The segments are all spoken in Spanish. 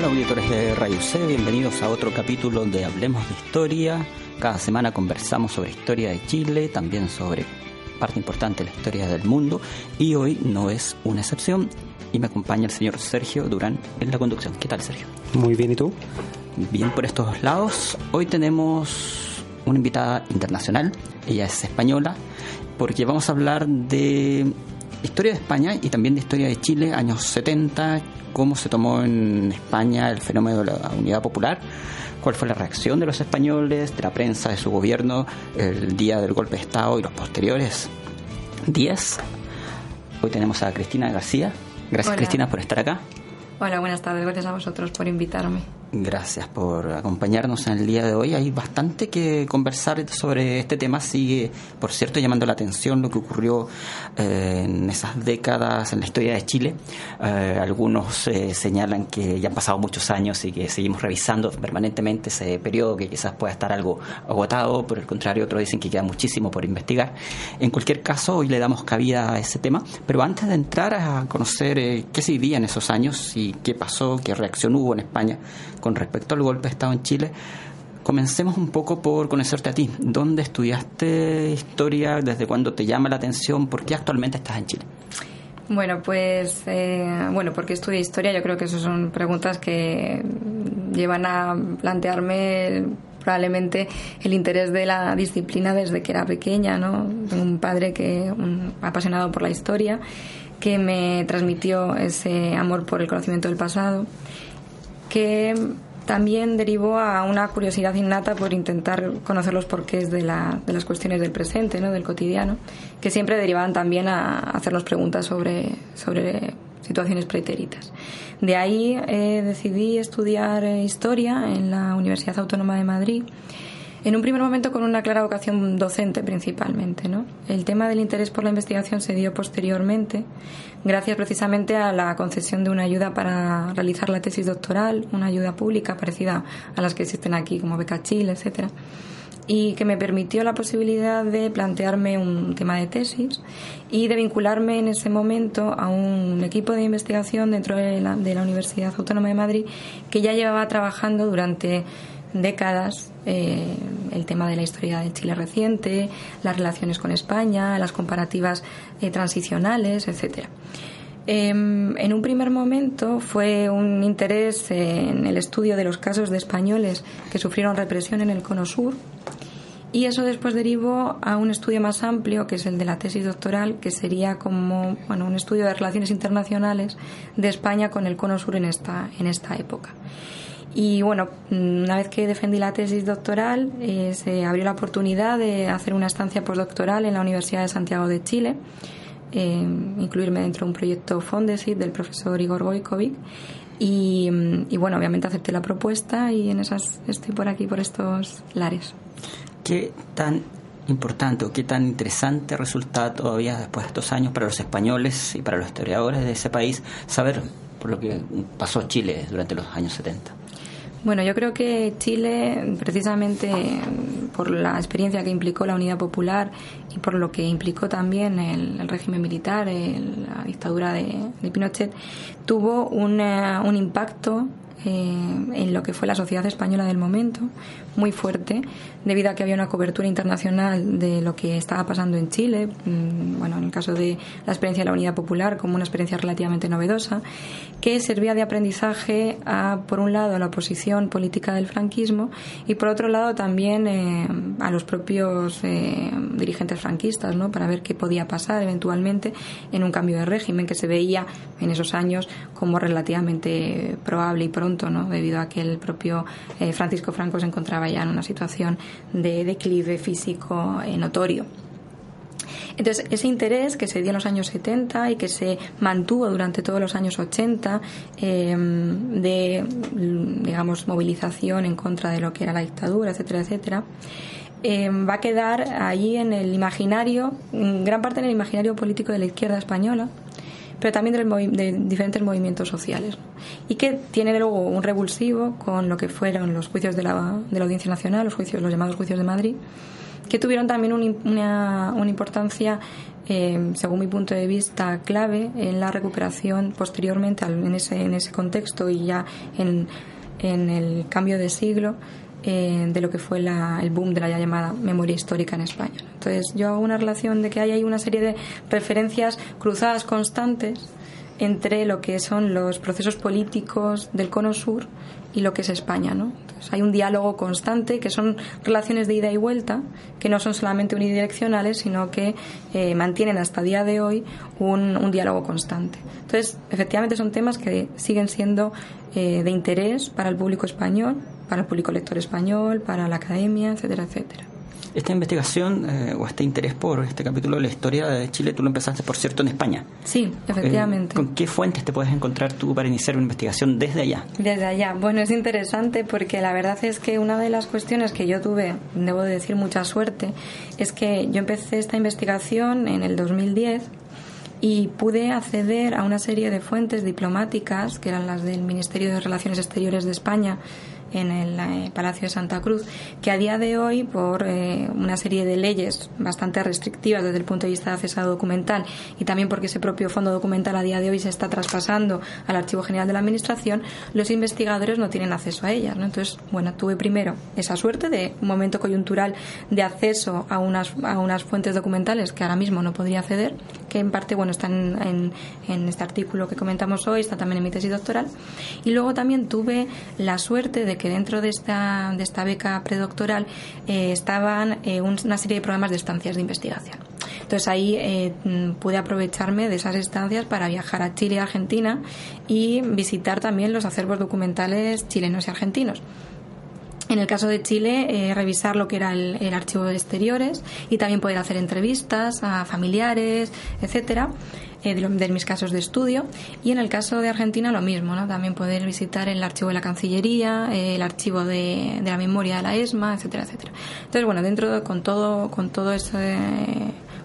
Hola auditores de Radio C, bienvenidos a otro capítulo de Hablemos de Historia. Cada semana conversamos sobre historia de Chile, también sobre parte importante de la historia del mundo y hoy no es una excepción y me acompaña el señor Sergio Durán en la conducción. ¿Qué tal Sergio? Muy bien, ¿y tú? Bien por estos lados. Hoy tenemos una invitada internacional, ella es española, porque vamos a hablar de historia de España y también de historia de Chile, años 70, cómo se tomó en España el fenómeno de la unidad popular, cuál fue la reacción de los españoles, de la prensa, de su gobierno el día del golpe de Estado y los posteriores días. Hoy tenemos a Cristina García. Gracias Cristina por estar acá. Hola, buenas tardes. Gracias a vosotros por invitarme. Gracias por acompañarnos en el día de hoy. Hay bastante que conversar sobre este tema. Sigue, por cierto, llamando la atención lo que ocurrió eh, en esas décadas en la historia de Chile. Eh, algunos eh, señalan que ya han pasado muchos años y que seguimos revisando permanentemente ese periodo que quizás pueda estar algo agotado. Por el contrario, otros dicen que queda muchísimo por investigar. En cualquier caso, hoy le damos cabida a ese tema. Pero antes de entrar a conocer qué se vivía en esos años y qué pasó, qué reacción hubo en España, con respecto al golpe de Estado en Chile, comencemos un poco por conocerte a ti. ¿Dónde estudiaste historia? ¿Desde cuándo te llama la atención? ¿Por qué actualmente estás en Chile? Bueno, pues, eh, bueno, ¿por qué estudié historia? Yo creo que esas son preguntas que llevan a plantearme probablemente el interés de la disciplina desde que era pequeña, ¿no? Tengo un padre que un apasionado por la historia que me transmitió ese amor por el conocimiento del pasado que también derivó a una curiosidad innata por intentar conocer los porqués de, la, de las cuestiones del presente, ¿no? del cotidiano, que siempre derivaban también a hacernos preguntas sobre, sobre situaciones pretéritas. De ahí eh, decidí estudiar eh, historia en la Universidad Autónoma de Madrid en un primer momento con una clara vocación docente principalmente. ¿no? El tema del interés por la investigación se dio posteriormente, gracias precisamente a la concesión de una ayuda para realizar la tesis doctoral, una ayuda pública parecida a las que existen aquí, como Beca Chile, etcétera y que me permitió la posibilidad de plantearme un tema de tesis y de vincularme en ese momento a un equipo de investigación dentro de la, de la Universidad Autónoma de Madrid que ya llevaba trabajando durante décadas eh, el tema de la historia de Chile reciente, las relaciones con España, las comparativas eh, transicionales, etcétera. Em, en un primer momento fue un interés en el estudio de los casos de españoles que sufrieron represión en el Cono Sur y eso después derivó a un estudio más amplio que es el de la tesis doctoral que sería como bueno, un estudio de relaciones internacionales de España con el Cono Sur en esta, en esta época. Y bueno, una vez que defendí la tesis doctoral, eh, se abrió la oportunidad de hacer una estancia postdoctoral en la Universidad de Santiago de Chile, eh, incluirme dentro de un proyecto Fondesit del profesor Igor Gojkovic. Y, y, bueno, obviamente acepté la propuesta y en esas estoy por aquí, por estos lares. ¿Qué tan importante o qué tan interesante resulta todavía después de estos años para los españoles y para los historiadores de ese país saber por lo que pasó Chile durante los años 70? Bueno, yo creo que Chile, precisamente por la experiencia que implicó la Unidad Popular y por lo que implicó también el, régimen militar, la dictadura de, Pinochet, tuvo un, un impacto eh, en lo que fue la sociedad española del momento, muy fuerte, debido a que había una cobertura internacional de lo que estaba pasando en Chile, mm, bueno, en el caso de la experiencia de la Unidad Popular como una experiencia relativamente novedosa, que servía de aprendizaje a, por un lado, a la oposición política del franquismo y, por otro lado, también eh, a los propios eh, dirigentes franquistas, ¿no? Para ver qué podía pasar eventualmente en un cambio de régimen que se veía en esos años como relativamente probable y pronto, ¿no? Debido a que el propio eh, Francisco Franco se encontraba ya en una situación de declive físico notorio. Entonces, ese interés que se dio en los años 70 y que se mantuvo durante todos los años 80 em, de, digamos, movilización en contra de lo que era la dictadura, etcétera, etcétera, em, va a quedar ahí en el imaginario, en gran parte en el imaginario político de la izquierda española, pero también de, diferentes movimientos sociales. Y que tiene luego un revulsivo con lo que fueron los juicios de la, de la Audiencia Nacional, los juicios, los llamados juicios de Madrid, que tuvieron también una, una importancia eh, según mi punto de vista, clave en la recuperación posteriormente en ese, en ese contexto y ya en, en el cambio de siglo eh, de lo que fue el boom de la ya llamada memoria histórica en España. Entonces, yo hago una relación de que hay una serie de referencias cruzadas constantes entre lo que son los procesos políticos del cono sur y lo que es España, ¿no? hay un diálogo constante, que son relaciones de ida y vuelta, que no son solamente unidireccionales, sino que eh, mantienen hasta el día de hoy un, un, diálogo constante. Entonces, efectivamente son temas que siguen siendo eh, de interés para el público español, para el público lector español, para la academia, etcétera, etcétera. Esta investigación eh, o este interés por este capítulo de la historia de Chile, tú lo empezaste, por cierto, en España. Sí, efectivamente. ¿Con qué fuentes te puedes encontrar tú para iniciar una investigación desde allá? Desde allá. Bueno, es interesante porque la verdad es que una de las cuestiones que yo tuve, debo decir mucha suerte, es que yo empecé esta investigación en el 2010 y pude acceder a una serie de fuentes diplomáticas, que eran las del Ministerio de Relaciones Exteriores de España, en el eh, Palacio de Santa Cruz, que a día de hoy, por eh, una serie de leyes bastante restrictivas desde el punto de vista de acceso documental y también porque ese propio fondo documental a día de hoy se está traspasando al Archivo General de la Administración, los investigadores no tienen acceso a ellas. ¿no? Entonces, bueno, tuve primero esa suerte de un momento coyuntural de acceso a unas, a unas fuentes documentales que ahora mismo no podría acceder, que en parte, bueno, están en, en este artículo que comentamos hoy, está también en mi tesis doctoral. Y luego también tuve la suerte de que dentro de esta, de esta beca predoctoral eh, estaban eh, una serie de programas de estancias de investigación. Entonces ahí eh, pude aprovecharme de esas estancias para viajar a Chile y Argentina y visitar también los acervos documentales chilenos y argentinos. En el caso de Chile, revisar lo que era el, archivo de exteriores y también poder hacer entrevistas a familiares, etcétera. Eh, de, mis casos de estudio. Y en el caso de Argentina lo mismo, ¿no? También poder visitar el archivo de la Cancillería, eh, el archivo de, de, la memoria de la ESMA, etcétera, etcétera. Entonces, bueno, dentro de, con todo, con todo ese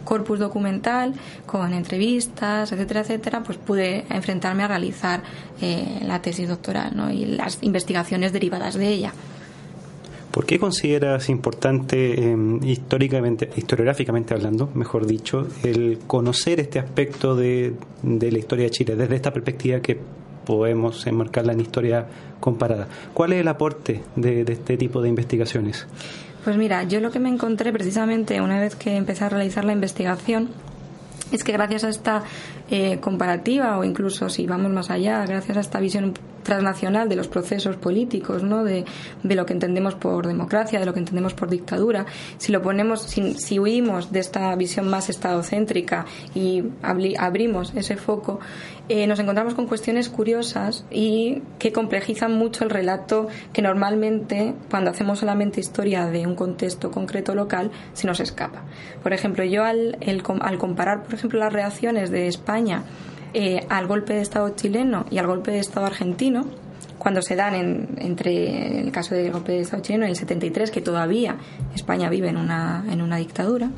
corpus documental, con entrevistas, etcétera, etcétera, pues pude enfrentarme a realizar eh, la tesis doctoral ¿no? y las investigaciones derivadas de ella. ¿Por qué consideras importante, em, históricamente, historiográficamente hablando, mejor dicho, el conocer este aspecto de, la historia de Chile desde esta perspectiva que podemos enmarcarla en historia comparada? ¿Cuál es el aporte de, este tipo de investigaciones? Pues mira, yo lo que me encontré precisamente una vez que empecé a realizar la investigación es que gracias a esta eh, comparativa o incluso si vamos más allá, gracias a esta visión transnacional de los procesos políticos, ¿no? de, de, lo que entendemos por democracia, de lo que entendemos por dictadura, si lo ponemos, si, si huimos de esta visión más estadocéntrica y abrimos ese foco, eh, nos encontramos con cuestiones curiosas y que complejizan mucho el relato que normalmente, cuando hacemos solamente historia de un contexto concreto local, se nos escapa. Por ejemplo, yo al, el, al comparar, por ejemplo, las reacciones de España eh, al golpe de Estado chileno y al golpe de Estado argentino, cuando se dan en, entre el caso del golpe de Estado chileno en el 73, que todavía España vive en una, en una dictadura,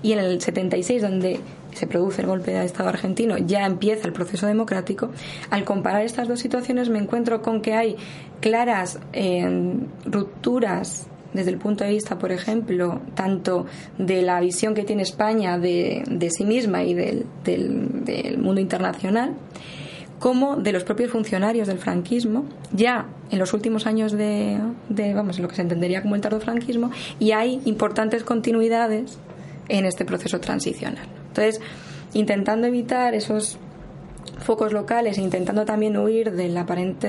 y en el 76, donde se produce el golpe de Estado argentino, ya empieza el proceso democrático, al comparar estas dos situaciones me encuentro con que hay claras eh, rupturas desde el punto de vista, por ejemplo, tanto de la visión que tiene España de, de sí misma y del, mundo internacional, como de los propios funcionarios del franquismo, ya en los últimos años de, de vamos, lo que se entendería como el franquismo, y hay importantes continuidades en este proceso transicional. Entonces, intentando evitar esos focos locales e intentando también huir de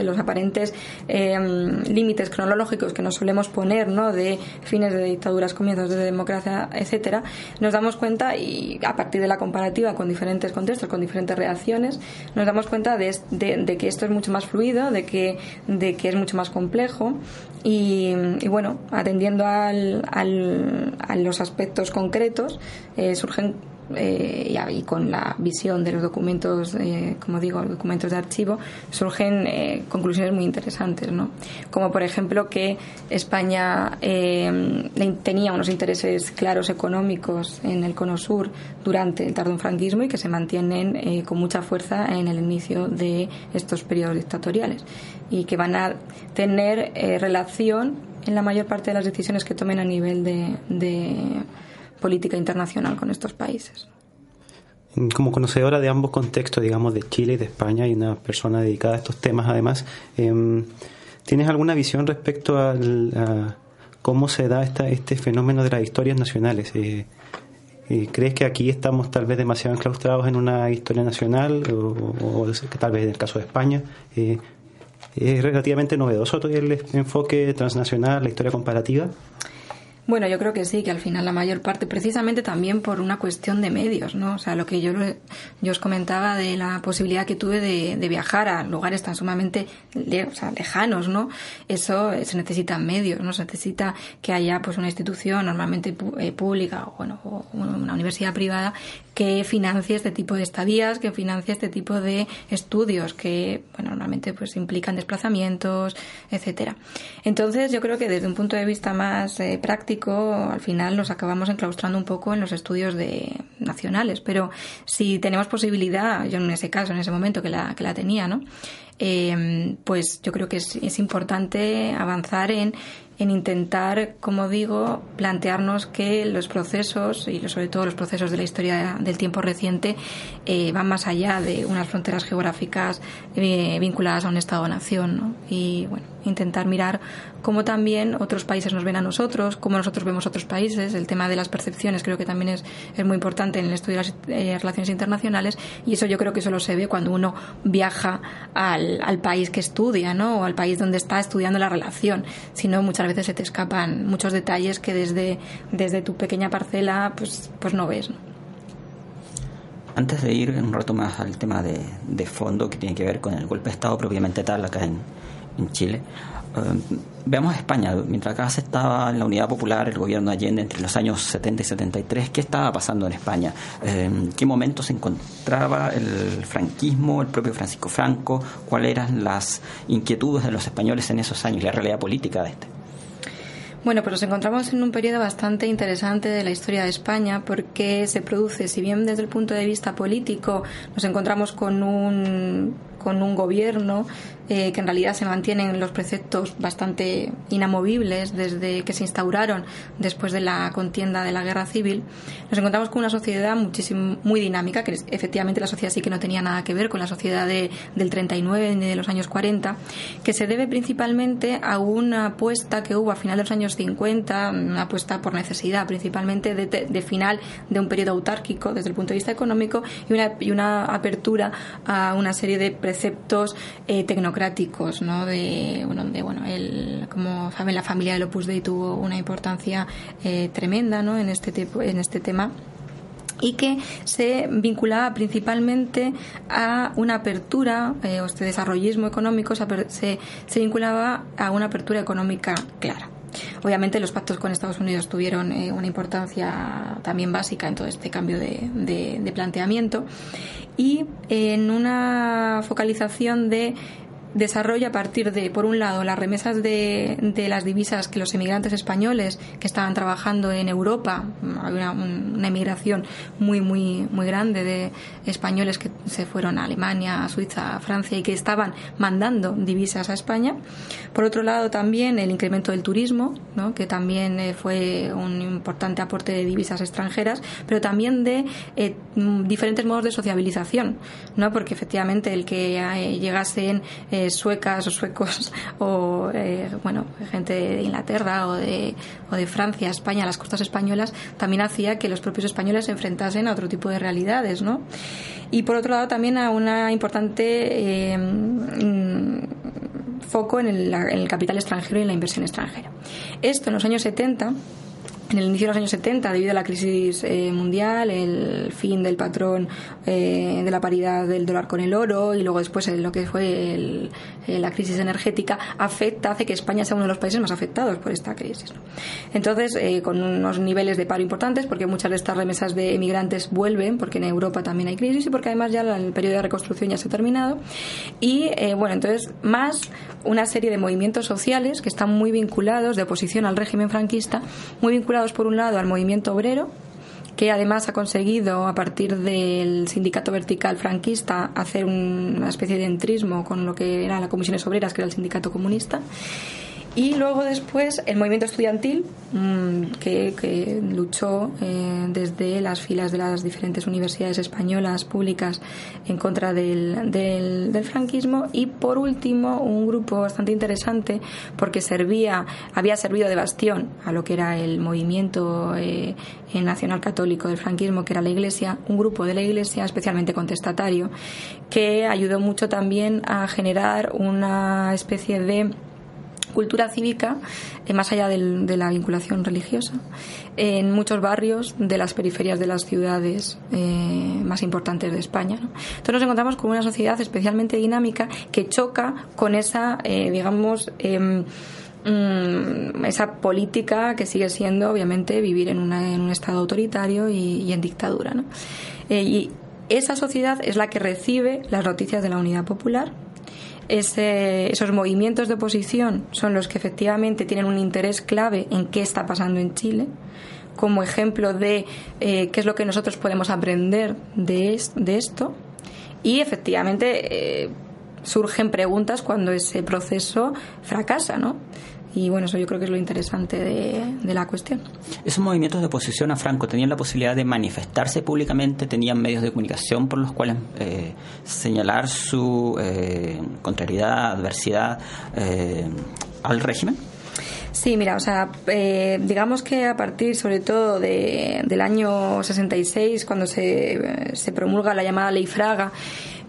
los aparentes em, límites cronológicos que nos solemos poner ¿no? de fines de dictaduras, comienzos de democracia, etcétera, nos damos cuenta y a partir de la comparativa con diferentes contextos, con diferentes reacciones, nos damos cuenta de, que esto es mucho más fluido, de que, de que es mucho más complejo y, bueno, atendiendo al, a los aspectos concretos, eh, surgen eh, y, con la visión de los documentos, eh, como digo, los documentos de archivo, surgen eh, conclusiones muy interesantes, ¿no? Como por ejemplo que España tenía unos intereses claros económicos en el cono sur durante el tardonfranquismo y que se mantienen con mucha fuerza en el inicio de estos periodos dictatoriales y que van a tener relación en la mayor parte de las decisiones que tomen a nivel de política internacional con estos países. Como conocedora de ambos contextos, digamos, de Chile y de España, y una persona dedicada a estos temas además, em, ¿tienes alguna visión respecto a cómo se da esta, este fenómeno de las historias nacionales? Eh, eh, ¿Crees que aquí estamos tal vez demasiado enclaustrados en una historia nacional o, tal vez en el caso de España? Eh, ¿Es relativamente novedoso el enfoque transnacional, la historia comparativa? Bueno, yo creo que sí, que al final la mayor parte, precisamente también por una cuestión de medios, ¿no? O sea, lo que yo, yo os comentaba de la posibilidad que tuve de, viajar a lugares tan sumamente lejanos, ¿no? Eso se necesitan medios, ¿no? Se necesita que haya pues una institución normalmente eh, pública o, bueno, o una universidad privada que financie este tipo de estadías, que financie este tipo de estudios que, bueno, normalmente pues implican desplazamientos, etcétera. Entonces, yo creo que desde un punto de vista más eh, práctico, al final nos acabamos enclaustrando un poco en los estudios de nacionales, pero si tenemos posibilidad, yo en ese caso, en ese momento que la, que la tenía, ¿no? Eh, pues yo creo que es, es importante avanzar en en intentar, como digo, plantearnos que los procesos, y sobre todo los procesos de la historia del tiempo reciente, eh, van más allá de unas fronteras geográficas eh, vinculadas a un Estado-nación. ¿no? Y bueno, intentar mirar cómo también otros países nos ven a nosotros, cómo nosotros vemos otros países. El tema de las percepciones creo que también es, es muy importante en el estudio de las eh, relaciones internacionales y eso yo creo que solo se ve cuando uno viaja al, al país que estudia ¿no? o al país donde está estudiando la relación. Si no, muchas veces se te escapan muchos detalles que desde, desde tu pequeña parcela pues, pues no ves. Antes de ir un rato más al tema de, de fondo que tiene que ver con el golpe de Estado propiamente tal acá en, en Chile. Eh, veamos España, mientras acá se estaba en la Unidad Popular, el gobierno de Allende entre los años 70 y 73, ¿qué estaba pasando en España? ¿En eh, qué momento se encontraba el franquismo, el propio Francisco Franco? ¿Cuáles eran las inquietudes de los españoles en esos años la realidad política de este? Bueno, pues nos encontramos en un periodo bastante interesante de la historia de España porque se produce, si bien desde el punto de vista político nos encontramos con un, con un gobierno eh, que en realidad se mantienen los preceptos bastante inamovibles desde que se instauraron después de la contienda de la guerra civil, nos encontramos con una sociedad muchísimo, muy dinámica, que efectivamente la sociedad sí que no tenía nada que ver con la sociedad de, del 39 ni de los años 40, que se debe principalmente a una apuesta que hubo a final de los años 50, una apuesta por necesidad principalmente de, de final de un periodo autárquico desde el punto de vista económico y una, y una apertura a una serie de preceptos eh, tecnocráticos ¿no? De, bueno, de, bueno, él, como saben, la familia del Opus Dei tuvo una importancia eh, tremenda, ¿no? En este, en este tema y que se vinculaba principalmente a una apertura, eh, o este desarrollismo económico se, se, vinculaba a una apertura económica clara. Obviamente los pactos con Estados Unidos tuvieron eh, una importancia también básica en todo este cambio de, de planteamiento y en una focalización de desarrolla a partir de, por un lado, las remesas de, de, las divisas que los emigrantes españoles que estaban trabajando en Europa, había una, emigración muy, muy, muy grande de españoles que se fueron a Alemania, a Suiza, a Francia y que estaban mandando divisas a España. Por otro lado, también el incremento del turismo, ¿no? que también eh, fue un importante aporte de divisas extranjeras, pero también de eh, diferentes modos de sociabilización, ¿no? porque efectivamente el que eh, llegasen suecas o suecos o eh, bueno gente de Inglaterra o de, o de Francia, España, las costas españolas también hacía que los propios españoles se enfrentasen a otro tipo de realidades, ¿no? Y por otro lado también a una importante eh, mm, foco en el, en el capital extranjero y en la inversión extranjera. Esto en los años 70 en el inicio de los años 70 debido a la crisis eh, mundial, el fin del patrón eh, de la paridad del dólar con el oro y luego después lo que fue eh, la crisis energética afecta, hace que España sea uno de los países más afectados por esta crisis. Entonces, con unos niveles de paro importantes, porque muchas de estas remesas de emigrantes vuelven, porque en Europa también hay crisis y porque además ya el periodo de reconstrucción ya se ha terminado. Y bueno, entonces, más una serie de movimientos sociales que están muy vinculados, de oposición al régimen franquista, muy vinculados por un lado al movimiento obrero, que además ha conseguido, a partir del sindicato vertical franquista, hacer una especie de entrismo con lo que eran las comisiones obreras, que era el sindicato comunista. Y luego después el movimiento estudiantil, mm, que, luchó eh, desde las filas de las diferentes universidades españolas públicas en contra del, del, franquismo. Y por último, un grupo bastante interesante, porque servía, había servido de bastión a lo que era el movimiento eh, nacional católico del franquismo, que era la Iglesia, un grupo de la Iglesia especialmente contestatario, que ayudó mucho también a generar una especie de cultura cívica, eh, más allá de la vinculación religiosa, en muchos barrios de las periferias de las ciudades eh, más importantes de España. Entonces nos encontramos con una sociedad especialmente dinámica que choca con esa, eh, digamos, em, mm, esa política que sigue siendo, obviamente, vivir en, un estado autoritario y, en dictadura. y esa sociedad es la que recibe las noticias de la Unidad Popular esos movimientos de oposición son los que efectivamente tienen un interés clave en qué está pasando en Chile como ejemplo de eh, qué es lo que nosotros podemos aprender de, de esto y efectivamente eh, surgen preguntas cuando ese proceso fracasa, ¿no? Y bueno, eso yo creo que es lo interesante de, la cuestión. Esos movimientos de oposición a Franco tenían la posibilidad de manifestarse públicamente, tenían medios de comunicación por los cuales eh, señalar su eh, contrariedad, adversidad eh, al régimen. Sí, mira, o sea, digamos que a partir sobre todo de, del año 66, cuando se, se promulga la llamada Ley Fraga,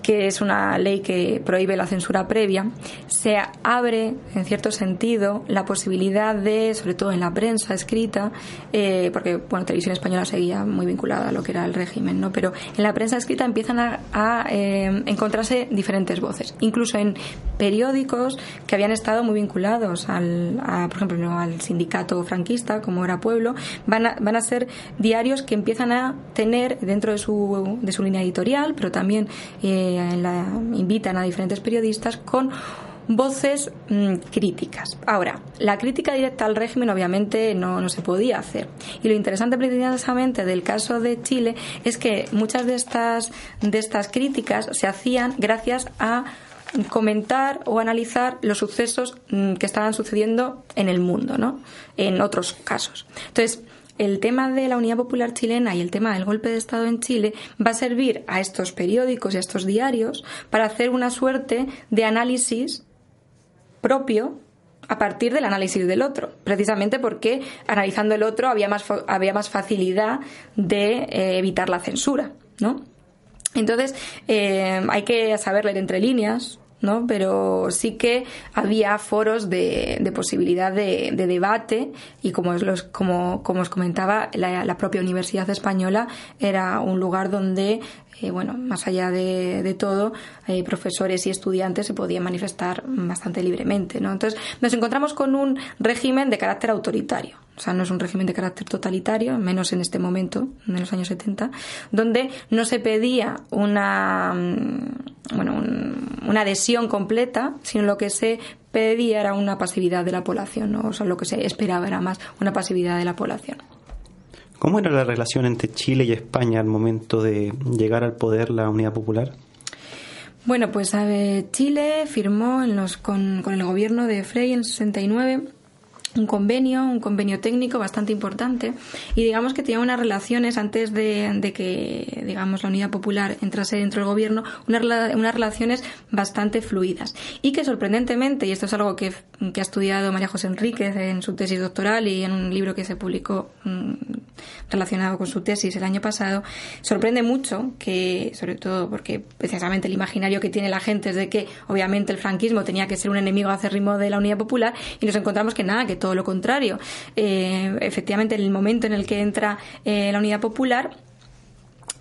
que es una ley que prohíbe la censura previa, se abre, en cierto sentido, la posibilidad de, sobre todo en la prensa escrita, eh, porque bueno, televisión española seguía muy vinculada a lo que era el régimen, ¿no? Pero en la prensa escrita empiezan a, eh, encontrarse diferentes voces, incluso en periódicos que habían estado muy vinculados al, por ejemplo, al sindicato franquista, como era Pueblo, van a, van a ser diarios que empiezan a tener dentro de su, de su línea editorial, pero también eh, la, invitan a diferentes periodistas con voces mm, críticas. Ahora, la crítica directa al régimen obviamente no, no, se podía hacer. Y lo interesante precisamente del caso de Chile es que muchas de estas, de estas críticas se hacían gracias a comentar o analizar los sucesos mm, que estaban sucediendo en el mundo, ¿no? En otros casos. Entonces, el tema de la Unidad Popular Chilena y el tema del golpe de Estado en Chile va a servir a estos periódicos y a estos diarios para hacer una suerte de análisis propio a partir del análisis del otro, precisamente porque analizando el otro había más, había más facilidad de eh, evitar la censura, ¿no? Entonces, eh, hay que saber leer entre líneas, ¿no? Pero sí que había foros de, de posibilidad de, de, debate y como, los, como, como os comentaba, la, la, propia Universidad Española era un lugar donde eh, bueno, más allá de, todo, eh, profesores y estudiantes se podían manifestar bastante libremente, ¿no? Entonces, nos encontramos con un régimen de carácter autoritario. O sea, no es un régimen de carácter totalitario, menos en este momento, en los años 70, donde no se pedía una, mm, bueno, una adhesión completa, sino lo que se pedía era una pasividad de la población, o sea, lo que se esperaba era más una pasividad de la población. ¿Cómo era la relación entre Chile y España al momento de llegar al poder la Unidad Popular? Bueno, pues Chile firmó en los, con, con el gobierno de Frey en 69 un convenio, un convenio técnico bastante importante y digamos que tenía unas relaciones antes de, que digamos la Unidad Popular entrase dentro del gobierno, unas, unas relaciones bastante fluidas. Y que sorprendentemente, y esto es algo que, que, ha estudiado María José Enríquez en su tesis doctoral y en un libro que se publicó mm, relacionado con su tesis el año pasado, sorprende mucho que, sobre todo porque precisamente el imaginario que tiene la gente es de que obviamente el franquismo tenía que ser un enemigo acérrimo de la Unidad Popular y nos encontramos que nada, que todo lo contrario. efectivamente, en el momento en el que entra la Unidad Popular,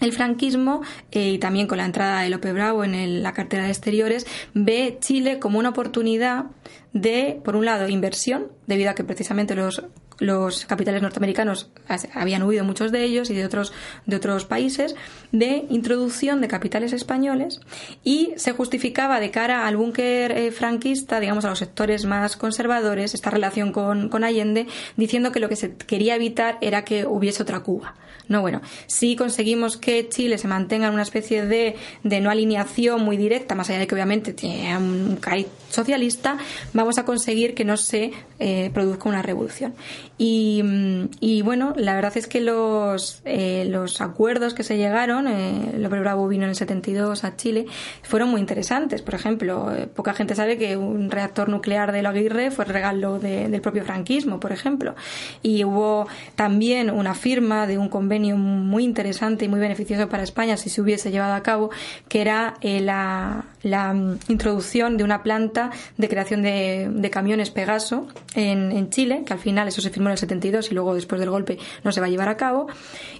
el franquismo y también con la entrada de López Bravo en la cartera de exteriores ve Chile como una oportunidad de, por un lado, inversión, debido a que precisamente los los capitales norteamericanos habían huido muchos de ellos y de otros, de otros países, de introducción de capitales españoles y se justificaba de cara al búnker eh, franquista, digamos, a los sectores más conservadores, esta relación con, con Allende, diciendo que lo que se quería evitar era que hubiese otra Cuba. No, bueno, si conseguimos que Chile se mantenga en una especie de, de no alineación muy directa, más allá de que obviamente tiene un cariz socialista, vamos a conseguir que no se eh, produzca una revolución. Y, y, bueno, la verdad es que los, eh, los acuerdos que se llegaron, eh, López Bravo vino en el 72 a Chile, fueron muy interesantes. Por ejemplo, eh, poca gente sabe que un reactor nuclear de la Aguirre fue regalo del propio franquismo, por ejemplo. Y hubo también una firma de un convenio muy interesante y muy beneficioso para España si se hubiese llevado a cabo, que era la, la mm, introducción de una planta de creación de, de camiones Pegaso en, en Chile, que al final eso se firmó el 72 y luego después del golpe no se va a llevar a cabo.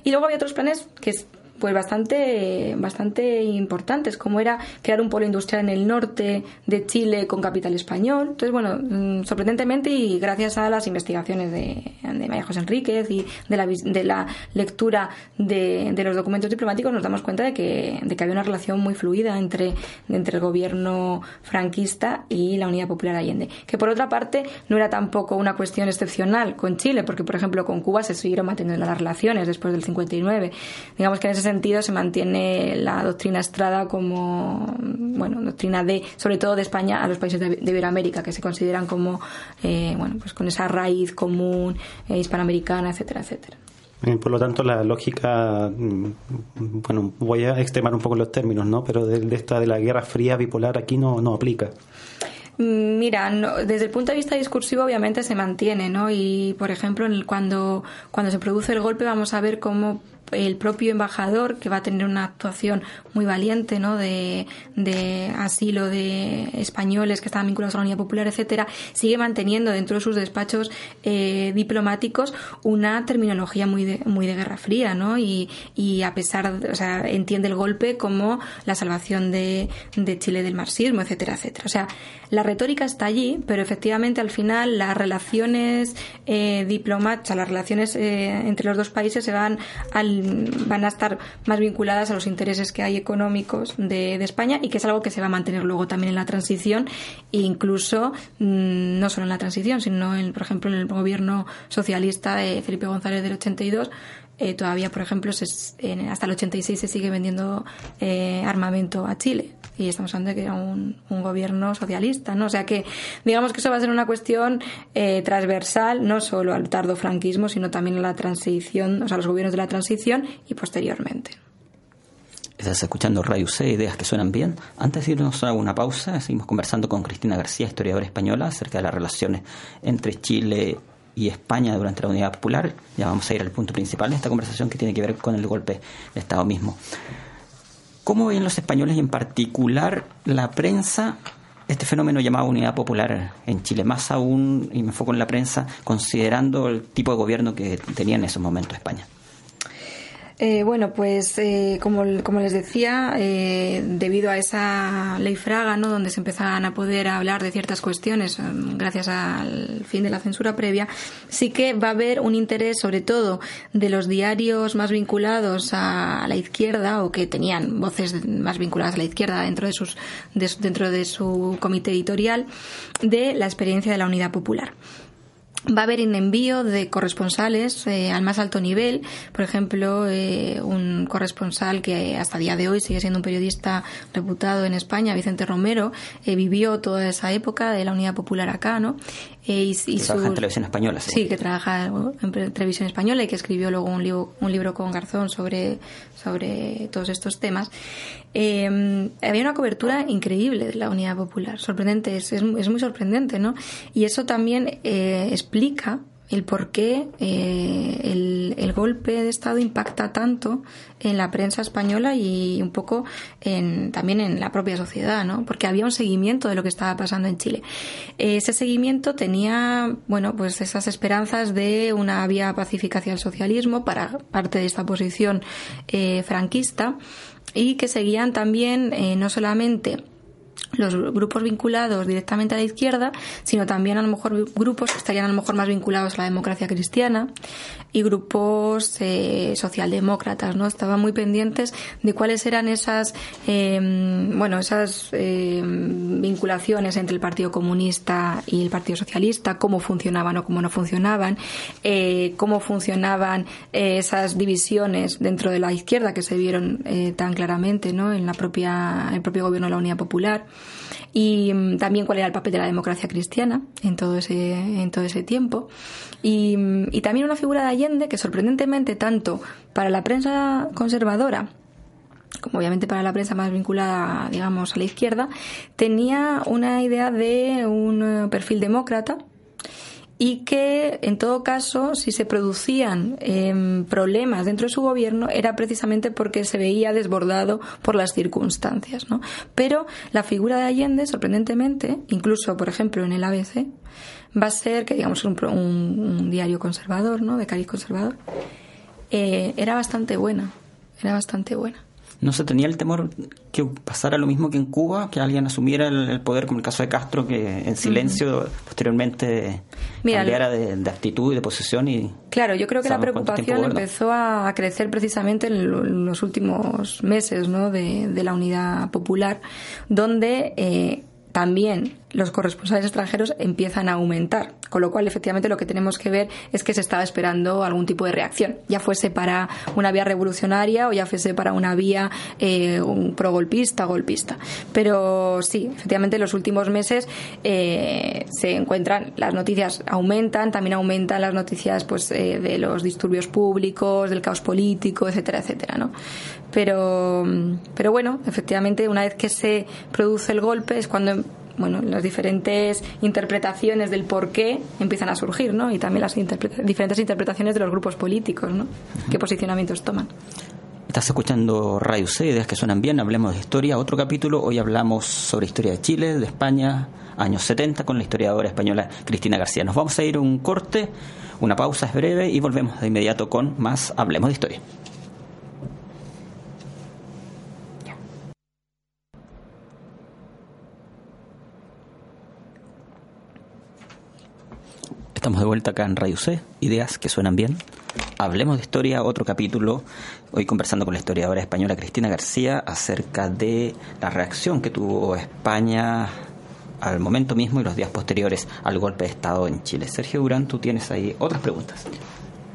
Y luego había otros planes que pues bastante, bastante importantes, como era crear un polo industrial en el norte de Chile con capital español. Entonces, bueno, mm, sorprendentemente y gracias a las investigaciones de, de María José Enríquez y de la, de la lectura de, de, los documentos diplomáticos, nos damos cuenta de que, de que había una relación muy fluida entre, entre el gobierno franquista y la Unidad Popular Allende. Que por otra parte, no era tampoco una cuestión excepcional con Chile, porque por ejemplo con Cuba se siguieron manteniendo las relaciones después del 59. Digamos que en ese sentido se mantiene la doctrina Estrada como, bueno, doctrina de, sobre todo de España a los países de, Iberoamérica, que se consideran como, eh, bueno, pues con esa raíz común eh, hispanoamericana, etcétera, etcétera. Por lo tanto, la lógica, mm, bueno, voy a extremar un poco los términos, ¿no? Pero de, de esta de la guerra fría bipolar aquí no, no aplica. Mm, mira, desde el punto de vista discursivo obviamente se mantiene, ¿no? Y por ejemplo, cuando, cuando se produce el golpe vamos a ver cómo el propio embajador, que va a tener una actuación muy valiente, ¿no? De, asilo de españoles que estaban vinculados a la Unidad Popular, etcétera, sigue manteniendo dentro de sus despachos eh, diplomáticos una terminología muy de, muy de Guerra Fría, ¿no? Y, y a pesar, o sea, entiende el golpe como la salvación de, de Chile del marxismo, etcétera, etcétera. O sea, la retórica está allí, pero efectivamente al final las relaciones eh, diplomáticas, las relaciones eh, entre los dos países se van al van a estar más vinculadas a los intereses que hay económicos de, España y que es algo que se va a mantener luego también en la transición e incluso mm, no solo en la transición, sino en, por ejemplo en el gobierno socialista de Felipe González del 82 eh, todavía, por ejemplo, se, hasta el 86 se sigue vendiendo eh, armamento a Chile. Y estamos hablando de que era un, gobierno socialista, ¿no? O sea que, digamos que eso va a ser una cuestión eh, transversal, no solo al tardo franquismo, sino también a la transición, o sea, los gobiernos de la transición y posteriormente. Estás escuchando Radio C, ideas que suenan bien. Antes de irnos a una pausa, seguimos conversando con Cristina García, historiadora española, acerca de las relaciones entre Chile y España durante la Unidad Popular. Ya vamos a ir al punto principal de esta conversación que tiene que ver con el golpe de Estado mismo. ¿Cómo ven los españoles y en particular la prensa este fenómeno llamado Unidad Popular en Chile? Más aún, y me enfoco en la prensa, considerando el tipo de gobierno que tenía en esos momentos España. Eh, bueno, pues eh, como, como, les decía, eh, debido a esa ley Fraga, ¿no? donde se empezaban a poder hablar de ciertas cuestiones gracias al fin de la censura previa, sí que va a haber un interés, sobre todo, de los diarios más vinculados a la izquierda o que tenían voces más vinculadas a la izquierda dentro de sus dentro de su comité editorial de la experiencia de la Unidad Popular va a haber un envío de corresponsales eh, al más alto nivel. Por ejemplo, eh, un corresponsal que hasta el día de hoy sigue siendo un periodista reputado en España, Vicente Romero, eh, vivió toda esa época de la Unidad Popular acá, ¿no? Y, que trabaja en televisión española, sí. Sí, que trabaja en televisión española y que escribió luego un libro, un libro con Garzón sobre, sobre todos estos temas. había una cobertura increíble de la Unidad Popular, sorprendente, es, es, muy sorprendente, ¿no? Y eso también explica el por qué eh, el, golpe de Estado impacta tanto en la prensa española y un poco en, también en la propia sociedad, ¿no? Porque había un seguimiento de lo que estaba pasando en Chile. ese seguimiento tenía, bueno, pues esas esperanzas de una vía pacífica hacia el socialismo para parte de esta posición eh, franquista y que seguían también eh, no solamente los grupos vinculados directamente a la izquierda, sino también a lo mejor grupos que estarían a lo mejor más vinculados a la democracia cristiana y grupos eh, socialdemócratas, ¿no? Estaban muy pendientes de cuáles eran esas, em, bueno, esas em, vinculaciones entre el Partido Comunista y el Partido Socialista, cómo funcionaban o cómo no funcionaban, eh, cómo funcionaban eh, esas divisiones dentro de la izquierda que se vieron tan claramente, ¿no? En la propia, el propio gobierno de la Unidad Popular y mm, también cuál era el papel de la democracia cristiana en todo ese, en todo ese tiempo. Y, mm, y también una figura de Allende que sorprendentemente tanto para la prensa conservadora como obviamente para la prensa más vinculada, digamos, a la izquierda, tenía una idea de un eh, perfil demócrata y que en todo caso si se producían em, problemas dentro de su gobierno era precisamente porque se veía desbordado por las circunstancias ¿no? pero la figura de Allende sorprendentemente incluso por ejemplo en el ABC va a ser que digamos un, un, diario conservador ¿no? de cariz conservador eh, era bastante buena era bastante buena ¿No se tenía el temor que pasara lo mismo que en Cuba, que alguien asumiera el, poder, como el caso de Castro, que en silencio posteriormente cambiara de, actitud y de posición? Y claro, yo creo que la preocupación empezó a crecer precisamente en los últimos meses ¿no? de, de la unidad popular, donde eh, también los corresponsales extranjeros empiezan a aumentar, con lo cual efectivamente lo que tenemos que ver es que se estaba esperando algún tipo de reacción, ya fuese para una vía revolucionaria o ya fuese para una vía eh, un pro-golpista, golpista. Pero sí, efectivamente en los últimos meses eh, se encuentran, las noticias aumentan, también aumentan las noticias pues eh, de los disturbios públicos, del caos político, etcétera, etcétera, ¿no? Pero, pero bueno, efectivamente una vez que se produce el golpe es cuando bueno, las diferentes interpretaciones del por qué empiezan a surgir, ¿no? Y también las diferentes interpretaciones de los grupos políticos, ¿no? ¿Qué posicionamientos toman? Estás escuchando Radio C, ideas que suenan bien, hablemos de historia, otro capítulo, hoy hablamos sobre historia de Chile, de España, años 70, con la historiadora española Cristina García. Nos vamos a ir un corte, una pausa es breve y volvemos de inmediato con más Hablemos de Historia. Estamos de vuelta acá en Radio C, ideas que suenan bien. Hablemos de historia, otro capítulo. Hoy conversando con la historiadora española Cristina García acerca de la reacción que tuvo España al momento mismo y los días posteriores al golpe de Estado en Chile. Sergio Durán, tú tienes ahí otras preguntas.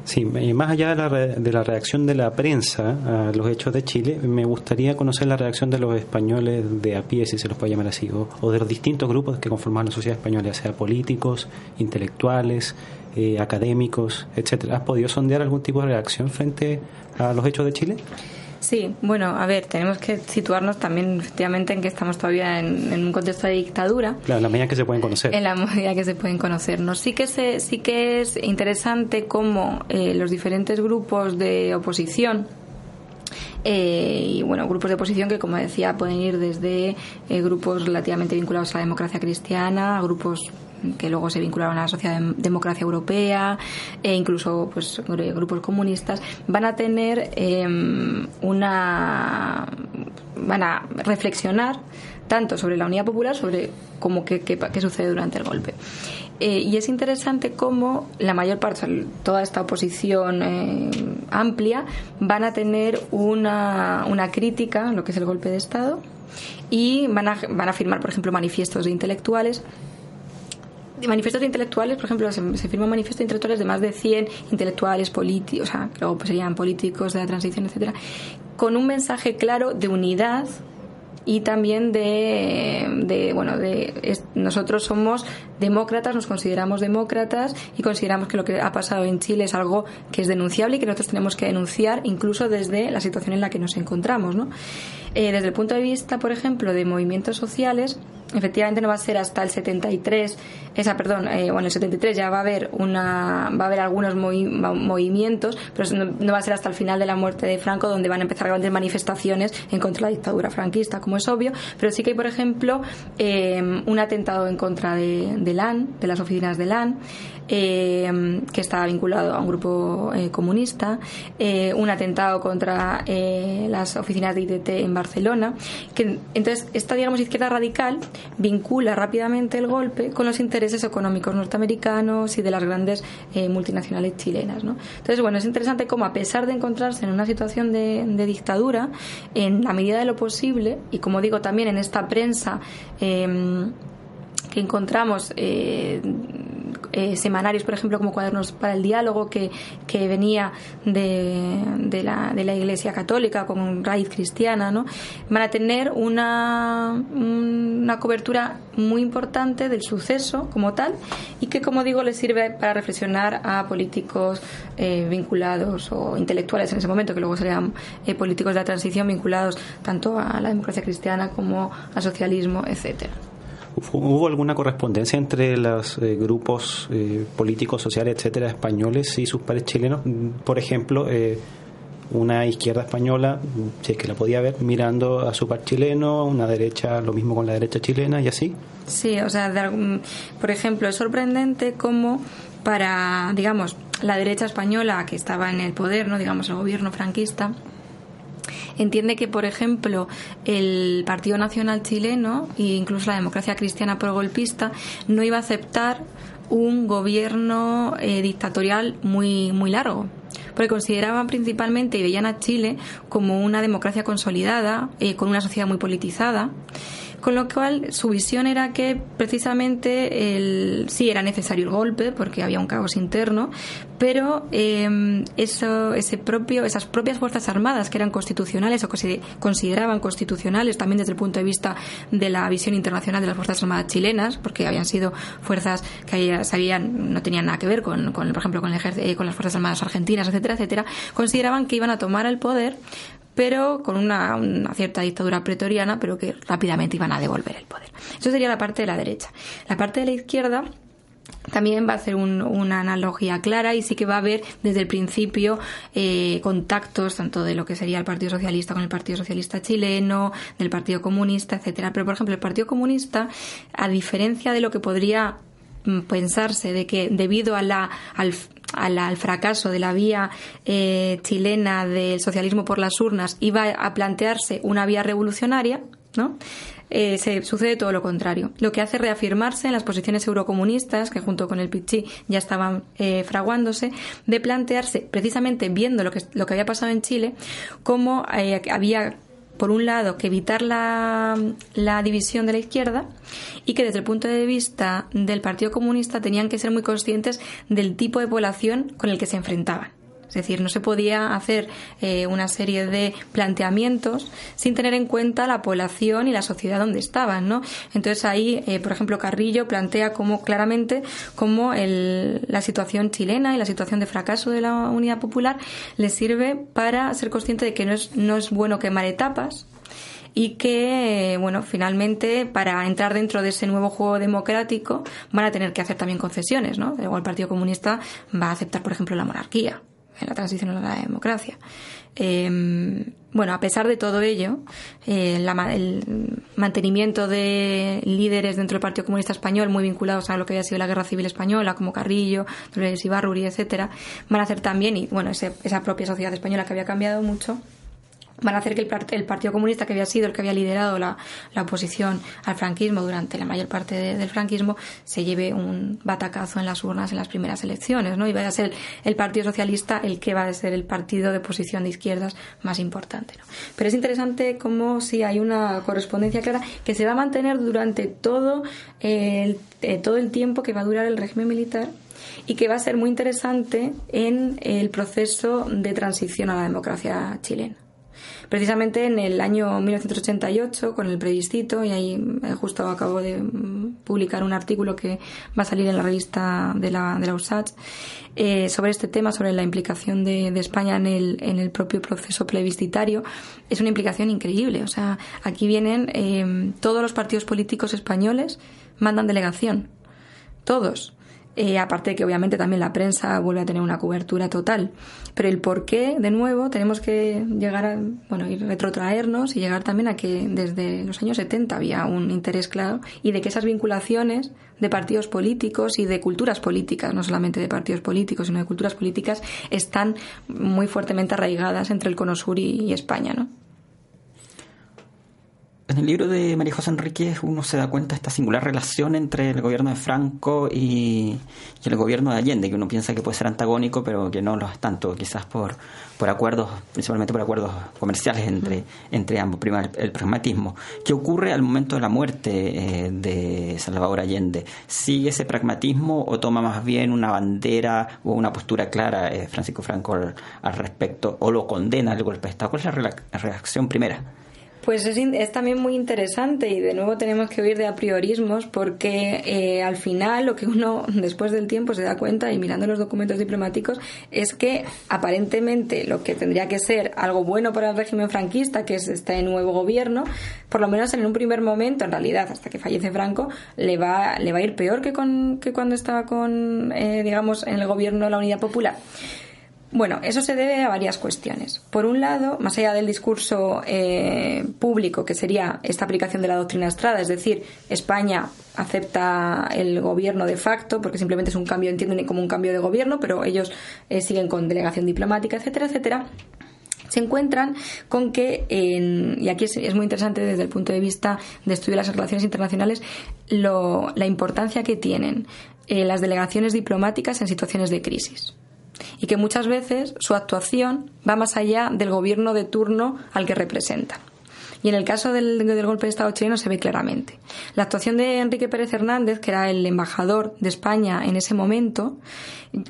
Sí, más allá de la, de la reacción de la prensa a los hechos de Chile, me gustaría conocer la reacción de los españoles de a pie, si se los puede llamar así, o, de los distintos grupos que conforman la sociedad española, sea políticos, intelectuales, eh, académicos, etcétera. ¿Has podido sondear algún tipo de reacción frente a los hechos de Chile? Sí, bueno, a ver, tenemos que situarnos también efectivamente en que estamos todavía en, un contexto de dictadura. Claro, en la medida que se pueden conocer. En la medida que se pueden conocer. ¿no? Sí, que se, sí que es interesante cómo eh, los diferentes grupos de oposición eh, y bueno, grupos de oposición que, como decía, pueden ir desde eh, grupos relativamente vinculados a la democracia cristiana, a grupos que luego se vincularon a la Sociedad Democracia Europea e incluso pues grupos comunistas van a tener em, una van a reflexionar tanto sobre la unidad popular sobre cómo qué, qué, sucede durante el golpe. Eh, y es interesante cómo la mayor parte, toda esta oposición eh, amplia, van a tener una, una crítica lo que es el golpe de Estado y van a, van a firmar, por ejemplo, manifiestos de intelectuales de manifiestos intelectuales, por ejemplo, se, se firma un manifiesto de intelectuales de más de 100 intelectuales políticos, o sea, que luego pues, serían políticos de la transición, etcétera, con un mensaje claro de unidad y también de, de bueno, de nosotros somos demócratas, nos consideramos demócratas y consideramos que lo que ha pasado en Chile es algo que es denunciable y que nosotros tenemos que denunciar incluso desde la situación en la que nos encontramos, ¿no? Eh, desde el punto de vista, por ejemplo, de movimientos sociales, efectivamente no va a ser hasta el 73, esa, perdón, eh, bueno, el 73 ya va a haber una, va a haber algunos movimientos, pero no, va a ser hasta el final de la muerte de Franco donde van a empezar grandes manifestaciones en contra de la dictadura franquista, como es obvio, pero sí que hay, por ejemplo, eh, un atentado en contra de, de de las oficinas de LAN, eh, que estaba vinculado a un grupo eh, comunista, eh, un atentado contra las oficinas de ITT en Barcelona. Que, entonces, esta, digamos, izquierda radical vincula rápidamente el golpe con los intereses económicos norteamericanos y de las grandes multinacionales chilenas. ¿no? Entonces, bueno, es interesante cómo, a pesar de encontrarse en una situación de, dictadura, en la medida de lo posible, y como digo también en esta prensa, que encontramos eh, eh, semanarios, por ejemplo, como Cuadernos para el Diálogo, que, que venía de, de, la, de la Iglesia Católica con raíz cristiana, ¿no? van a tener una, una cobertura muy importante del suceso como tal y que, como digo, les sirve para reflexionar a políticos eh, vinculados o intelectuales en ese momento, que luego serían políticos de la transición vinculados tanto a la democracia cristiana como al socialismo, etcétera. ¿Hubo alguna correspondencia entre los eh, grupos eh, políticos, sociales, etcétera, españoles y sus pares chilenos? Por ejemplo, eh, una izquierda española, si es que la podía ver, mirando a su par chileno, una derecha, lo mismo con la derecha chilena y así. Sí, o sea, por ejemplo, es sorprendente cómo para, digamos, la derecha española que estaba en el poder, no digamos el gobierno franquista, entiende que, por ejemplo, el Partido Nacional chileno e incluso la democracia cristiana pro-golpista no iba a aceptar un gobierno eh, dictatorial muy, muy largo porque consideraban principalmente y veían a Chile como una democracia consolidada, eh, con una sociedad muy politizada con lo cual, su visión era que precisamente el, sí era necesario el golpe, porque había un caos interno, pero eh, eso, ese propio, esas propias Fuerzas Armadas, que eran constitucionales o que se consideraban constitucionales también desde el punto de vista de la visión internacional de las Fuerzas Armadas chilenas, porque habían sido fuerzas que sabían, no tenían nada que ver con, con por ejemplo, con, el eh, con las Fuerzas Armadas argentinas, etcétera, etcétera, consideraban que iban a tomar el poder pero con una, cierta dictadura pretoriana, pero que rápidamente iban a devolver el poder. Eso sería la parte de la derecha. La parte de la izquierda también va a ser una analogía clara y sí que va a haber desde el principio eh, contactos tanto de lo que sería el Partido Socialista con el Partido Socialista chileno, del Partido Comunista, etcétera. Pero por ejemplo el Partido Comunista, a diferencia de lo que podría mm, pensarse de que debido a la, al, al, fracaso de la vía eh, chilena del socialismo por las urnas iba a plantearse una vía revolucionaria, ¿no? Eh, se sucede todo lo contrario. Lo que hace reafirmarse en las posiciones eurocomunistas, que junto con el Pichi ya estaban eh, fraguándose, de plantearse, precisamente viendo lo que, lo que había pasado en Chile, cómo había por un lado, que evitar la, la, división de la izquierda y que desde el punto de vista del Partido Comunista tenían que ser muy conscientes del tipo de población con el que se enfrentaban. Es decir, no se podía hacer eh, una serie de planteamientos sin tener en cuenta la población y la sociedad donde estaban, ¿no? Entonces ahí, eh, por ejemplo, Carrillo plantea como claramente cómo la situación chilena y la situación de fracaso de la Unidad Popular le sirve para ser consciente de que no es, no es bueno quemar etapas, y que, bueno, finalmente para entrar dentro de ese nuevo juego democrático van a tener que hacer también concesiones, ¿no? Igual el Partido Comunista va a aceptar, por ejemplo, la monarquía en la transición a la democracia. Em, bueno, a pesar de todo ello, eh, el mantenimiento de líderes dentro del Partido Comunista Español muy vinculados a lo que había sido la Guerra Civil Española, como Carrillo, Dolores Ibarruri, etcétera, van a hacer también, y bueno, esa propia sociedad española que había cambiado mucho, van a hacer que el, Partido Comunista, que había sido el que había liderado la, oposición al franquismo durante la mayor parte del franquismo, se lleve un batacazo en las urnas en las primeras elecciones, ¿no? Y vaya a ser el Partido Socialista el que va a ser el partido de oposición de izquierdas más importante, ¿no? Pero es interesante cómo si hay una correspondencia clara que se va a mantener durante todo el, eh, todo el tiempo que va a durar el régimen militar y que va a ser muy interesante en el proceso de transición a la democracia chilena. Precisamente en el año 1988, con el plebiscito, y ahí eh, justo acabo de mm, publicar un artículo que va a salir en la revista de la, de la USACH, eh, sobre este tema, sobre la implicación de, España en el, en el propio proceso plebiscitario, es una implicación increíble. O sea, aquí vienen eh, todos los partidos políticos españoles, mandan delegación. Todos. Eh, aparte de que obviamente también la prensa vuelve a tener una cobertura total. Pero el por qué, de nuevo, tenemos que llegar a, bueno, y retrotraernos y llegar también a que desde los años 70 había un interés claro y de que esas vinculaciones de partidos políticos y de culturas políticas, no solamente de partidos políticos, sino de culturas políticas, están muy fuertemente arraigadas entre el Cono Sur y, y España, ¿no? En el libro de María José Enríquez uno se da cuenta de esta singular relación entre el gobierno de Franco y, el gobierno de Allende, que uno piensa que puede ser antagónico, pero que no lo es tanto, quizás por, por acuerdos, principalmente por acuerdos comerciales entre, entre ambos. Primero, el, pragmatismo. ¿Qué ocurre al momento de la muerte eh, de Salvador Allende? ¿Sigue ese pragmatismo o toma más bien una bandera o una postura clara eh, Francisco Franco al, respecto o lo condena el golpe de Estado? ¿Cuál es la reacción primera? Pues es, es, también muy interesante y de nuevo tenemos que huir de apriorismos porque eh, al final lo que uno después del tiempo se da cuenta y mirando los documentos diplomáticos es que aparentemente lo que tendría que ser algo bueno para el régimen franquista, que es este nuevo gobierno, por lo menos en un primer momento, en realidad hasta que fallece Franco, le va, le va a ir peor que, con, que cuando estaba con, eh, digamos, en el gobierno de la Unidad Popular. Bueno, eso se debe a varias cuestiones. Por un lado, más allá del discurso eh, público, que sería esta aplicación de la doctrina Estrada, es decir, España acepta el gobierno de facto, porque simplemente es un cambio, entienden como un cambio de gobierno, pero ellos eh, siguen con delegación diplomática, etcétera, etcétera se encuentran con que, y aquí es, muy interesante desde el punto de vista de estudio de las relaciones internacionales, la importancia que tienen eh, las delegaciones diplomáticas en situaciones de crisis y que muchas veces su actuación va más allá del gobierno de turno al que representan. Y en el caso del, golpe de Estado chileno se ve claramente. La actuación de Enrique Pérez Hernández, que era el embajador de España en ese momento,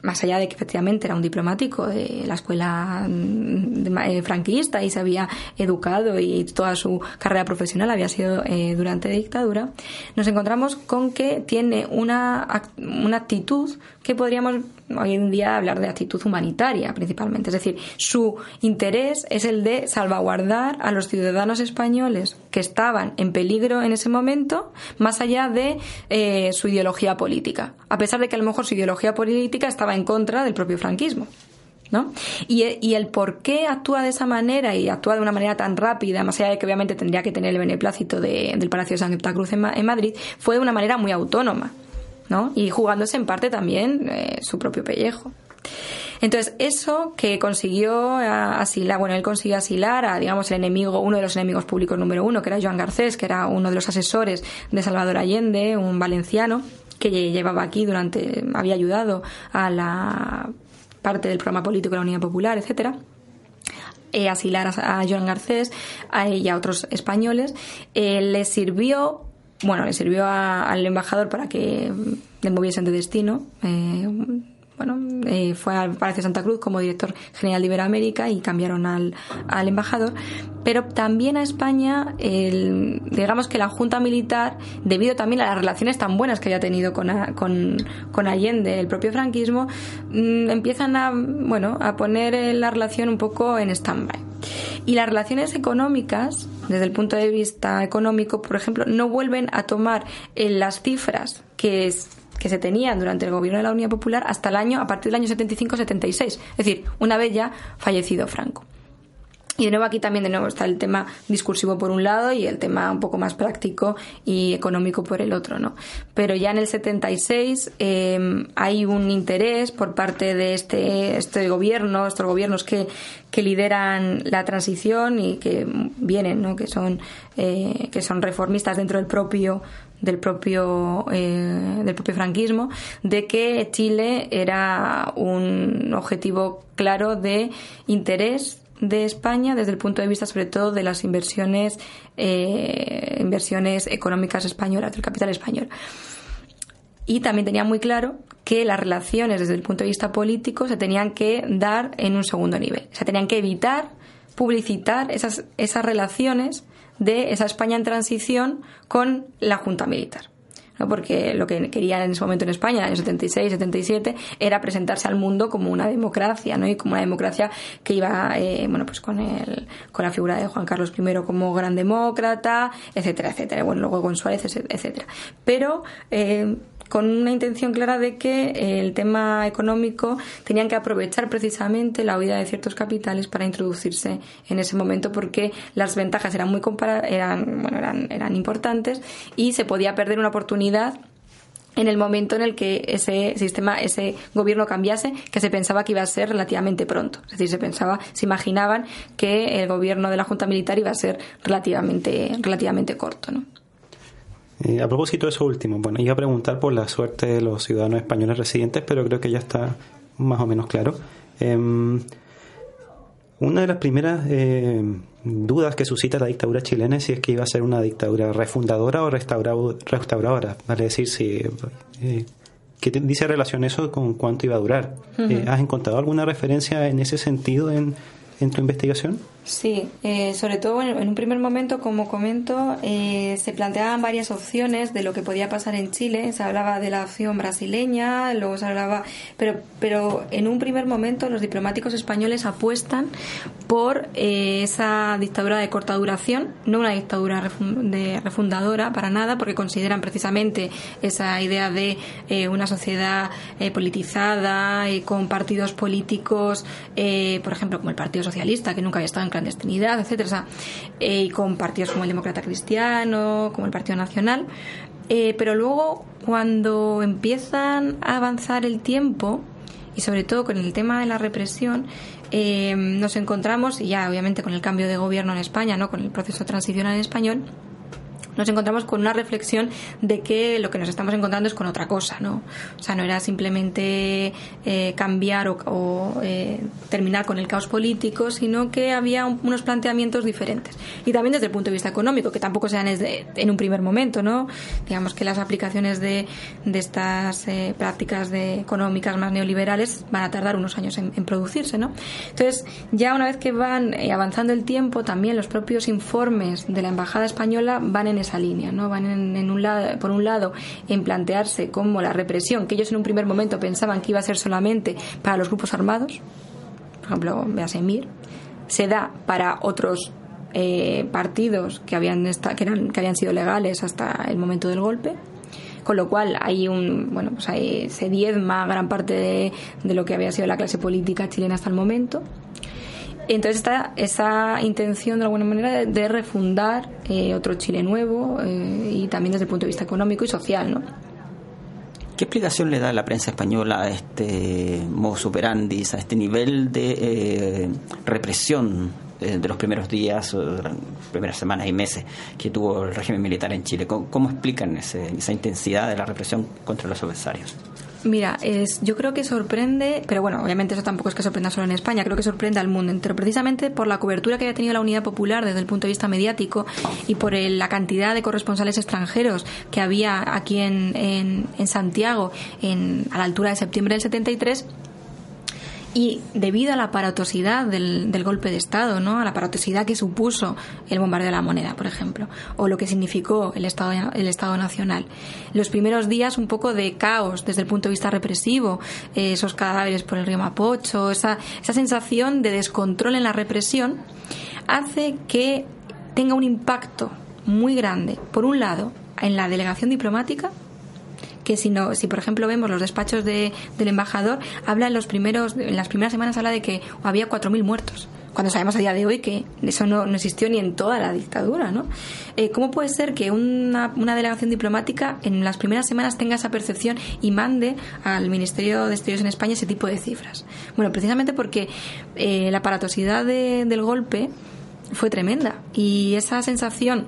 más allá de que efectivamente era un diplomático de la escuela mm, eh, franquista y se había educado y toda su carrera profesional había sido eh, durante dictadura, nos encontramos con que tiene una, una actitud que podríamos hoy en día hablar de actitud humanitaria principalmente. Es decir, su interés es el de salvaguardar a los ciudadanos españoles que estaban en peligro en ese momento, más allá de eh, su ideología política. A pesar de que a lo mejor su ideología política estaba en contra del propio franquismo. ¿No? Y, el por qué actúa de esa manera y actúa de una manera tan rápida, más allá de que obviamente tendría que tener el beneplácito del Palacio de Santa Cruz en, en Madrid, fue de una manera muy autónoma. ¿No? Y jugándose en parte también eh, su propio pellejo. Entonces, eso que consiguió eh, asilar, bueno, él consiguió asilar a, digamos, el enemigo, uno de los enemigos públicos número uno, que era Joan Garcés, que era uno de los asesores de Salvador Allende, un valenciano, que llevaba aquí durante, había ayudado a la parte del programa político de la Unidad Popular, etcétera. Eh, asilar a, Joan Garcés a, y a otros españoles, le sirvió bueno, le sirvió al embajador para que le moviesen de destino. Eh, bueno, eh, fue al Palacio Santa Cruz como director general de Iberoamérica y cambiaron al, al embajador. Pero también a España, digamos que la Junta Militar, debido también a las relaciones tan buenas que había tenido con, con, Allende, el propio franquismo, mm, empiezan a, bueno, a poner la relación un poco en stand-by. Y las relaciones económicas, desde el punto de vista económico, por ejemplo, no vuelven a tomar en las cifras que, que se tenían durante el gobierno de la Unidad Popular hasta el año, a partir del año 75-76. Es decir, una vez ya fallecido Franco. Y de nuevo aquí también de nuevo está el tema discursivo por un lado y el tema un poco más práctico y económico por el otro, ¿no? Pero ya en el 76 em, hay un interés por parte de este, este gobierno, estos gobiernos que, que lideran la transición y que vienen, ¿no? Que son, eh, que son reformistas dentro del propio del propio eh, del propio franquismo de que Chile era un objetivo claro de interés de España desde el punto de vista sobre todo de las inversiones eh, inversiones económicas españolas del capital español. Y también tenía muy claro que las relaciones desde el punto de vista político se tenían que dar en un segundo nivel. Se tenían que evitar publicitar esas, esas relaciones de esa España en transición con la Junta Militar. ¿no? porque lo que querían en ese momento en España, en el 76, 77, era presentarse al mundo como una democracia, ¿no? y como una democracia que iba, eh, bueno, pues con, el, con la figura de Juan Carlos I como gran demócrata, etcétera, etcétera, bueno, luego con Suárez, etcétera. Pero eh, con una intención clara de que el tema económico tenían que aprovechar precisamente la huida de ciertos capitales para introducirse en ese momento porque las ventajas eran muy eran, bueno, eran, eran importantes y se podía perder una oportunidad en el momento en el que ese sistema, ese gobierno cambiase, que se pensaba que iba a ser relativamente pronto. Es decir, se pensaba, se imaginaban que el gobierno de la Junta Militar iba a ser relativamente, relativamente corto, ¿no? Eh, a propósito de eso último, bueno, iba a preguntar por la suerte de los ciudadanos españoles residentes, pero creo que ya está más o menos claro. Em, una de las primeras eh, dudas que suscita la dictadura chilena es si es que iba a ser una dictadura refundadora o restauradora, vale decir, si, eh, ¿qué dice relación eso con cuánto iba a durar? ¿Has encontrado alguna referencia en ese sentido en, en tu investigación? Sí, eh, sobre todo en un primer momento, como comento, eh, se planteaban varias opciones de lo que podía pasar en Chile. Se hablaba de la opción brasileña, luego se hablaba, pero, pero en un primer momento los diplomáticos españoles apuestan por eh, esa dictadura de corta duración, no una dictadura de refundadora para nada, porque consideran precisamente esa idea de una sociedad politizada y con partidos políticos, por ejemplo, como el Partido Socialista, que nunca había estado en clandestinidad, etcétera, eh, y con partidos como el Demócrata Cristiano, como el Partido Nacional. Eh, pero luego, cuando empiezan a avanzar el tiempo, y sobre todo con el tema de la represión, eh, nos encontramos, y ya obviamente con el cambio de gobierno en España, ¿no? con el proceso transicional en español, nos encontramos con una reflexión de que lo que nos estamos encontrando es con otra cosa, ¿no? O sea, no era simplemente eh, cambiar o, eh, terminar con el caos político, sino que había unos planteamientos diferentes. Y también desde el punto de vista económico, que tampoco sean en un primer momento, ¿no? Digamos que las aplicaciones de, estas eh, prácticas económicas más neoliberales van a tardar unos años en, en producirse, ¿no? Entonces, ya una vez que van avanzando el tiempo, también los propios informes de la Embajada Española van en esa línea, ¿no? Van en, un lado, por un lado en plantearse como la represión, que ellos en un primer momento pensaban que iba a ser solamente para los grupos armados, por ejemplo, Mir, se da para otros eh, partidos que habían, que, habían sido legales hasta el momento del golpe, con lo cual hay un bueno pues ahí se diezma gran parte de, lo que había sido la clase política chilena hasta el momento entonces está esa intención de alguna manera de, refundar eh, otro Chile nuevo eh, y también desde el punto de vista económico y social, ¿no? ¿Qué explicación le da la prensa española a este modo superandis, a este nivel de eh, represión de los primeros días, de primeras semanas y meses que tuvo el régimen militar en Chile? ¿Cómo, explican esa intensidad de la represión contra los adversarios? Mira, es, yo creo que sorprende, pero bueno, obviamente eso tampoco es que sorprenda solo en España, creo que sorprende al mundo entero, precisamente por la cobertura que haya tenido la Unidad Popular desde el punto de vista mediático y por la cantidad de corresponsales extranjeros que había aquí en, en, en Santiago en, a la altura de septiembre del 73 y debido a la aparatosidad del, del, golpe de Estado, ¿no? a la aparatosidad que supuso el bombardeo de la moneda, por ejemplo, o lo que significó el Estado, el Estado Nacional. Los primeros días un poco de caos desde el punto de vista represivo, eh, esos cadáveres por el río Mapocho, esa, esa sensación de descontrol en la represión, hace que tenga un impacto muy grande, por un lado, en la delegación diplomática, que si no, si por ejemplo vemos los despachos de, del embajador, habla en los primeros, en las primeras semanas habla de que había 4.000 muertos cuando sabemos a día de hoy que eso no, no existió ni en toda la dictadura, ¿no? Eh, ¿Cómo puede ser que una, una, delegación diplomática en las primeras semanas tenga esa percepción y mande al Ministerio de Exteriores en España ese tipo de cifras? Bueno, precisamente porque eh, la aparatosidad del golpe fue tremenda y esa sensación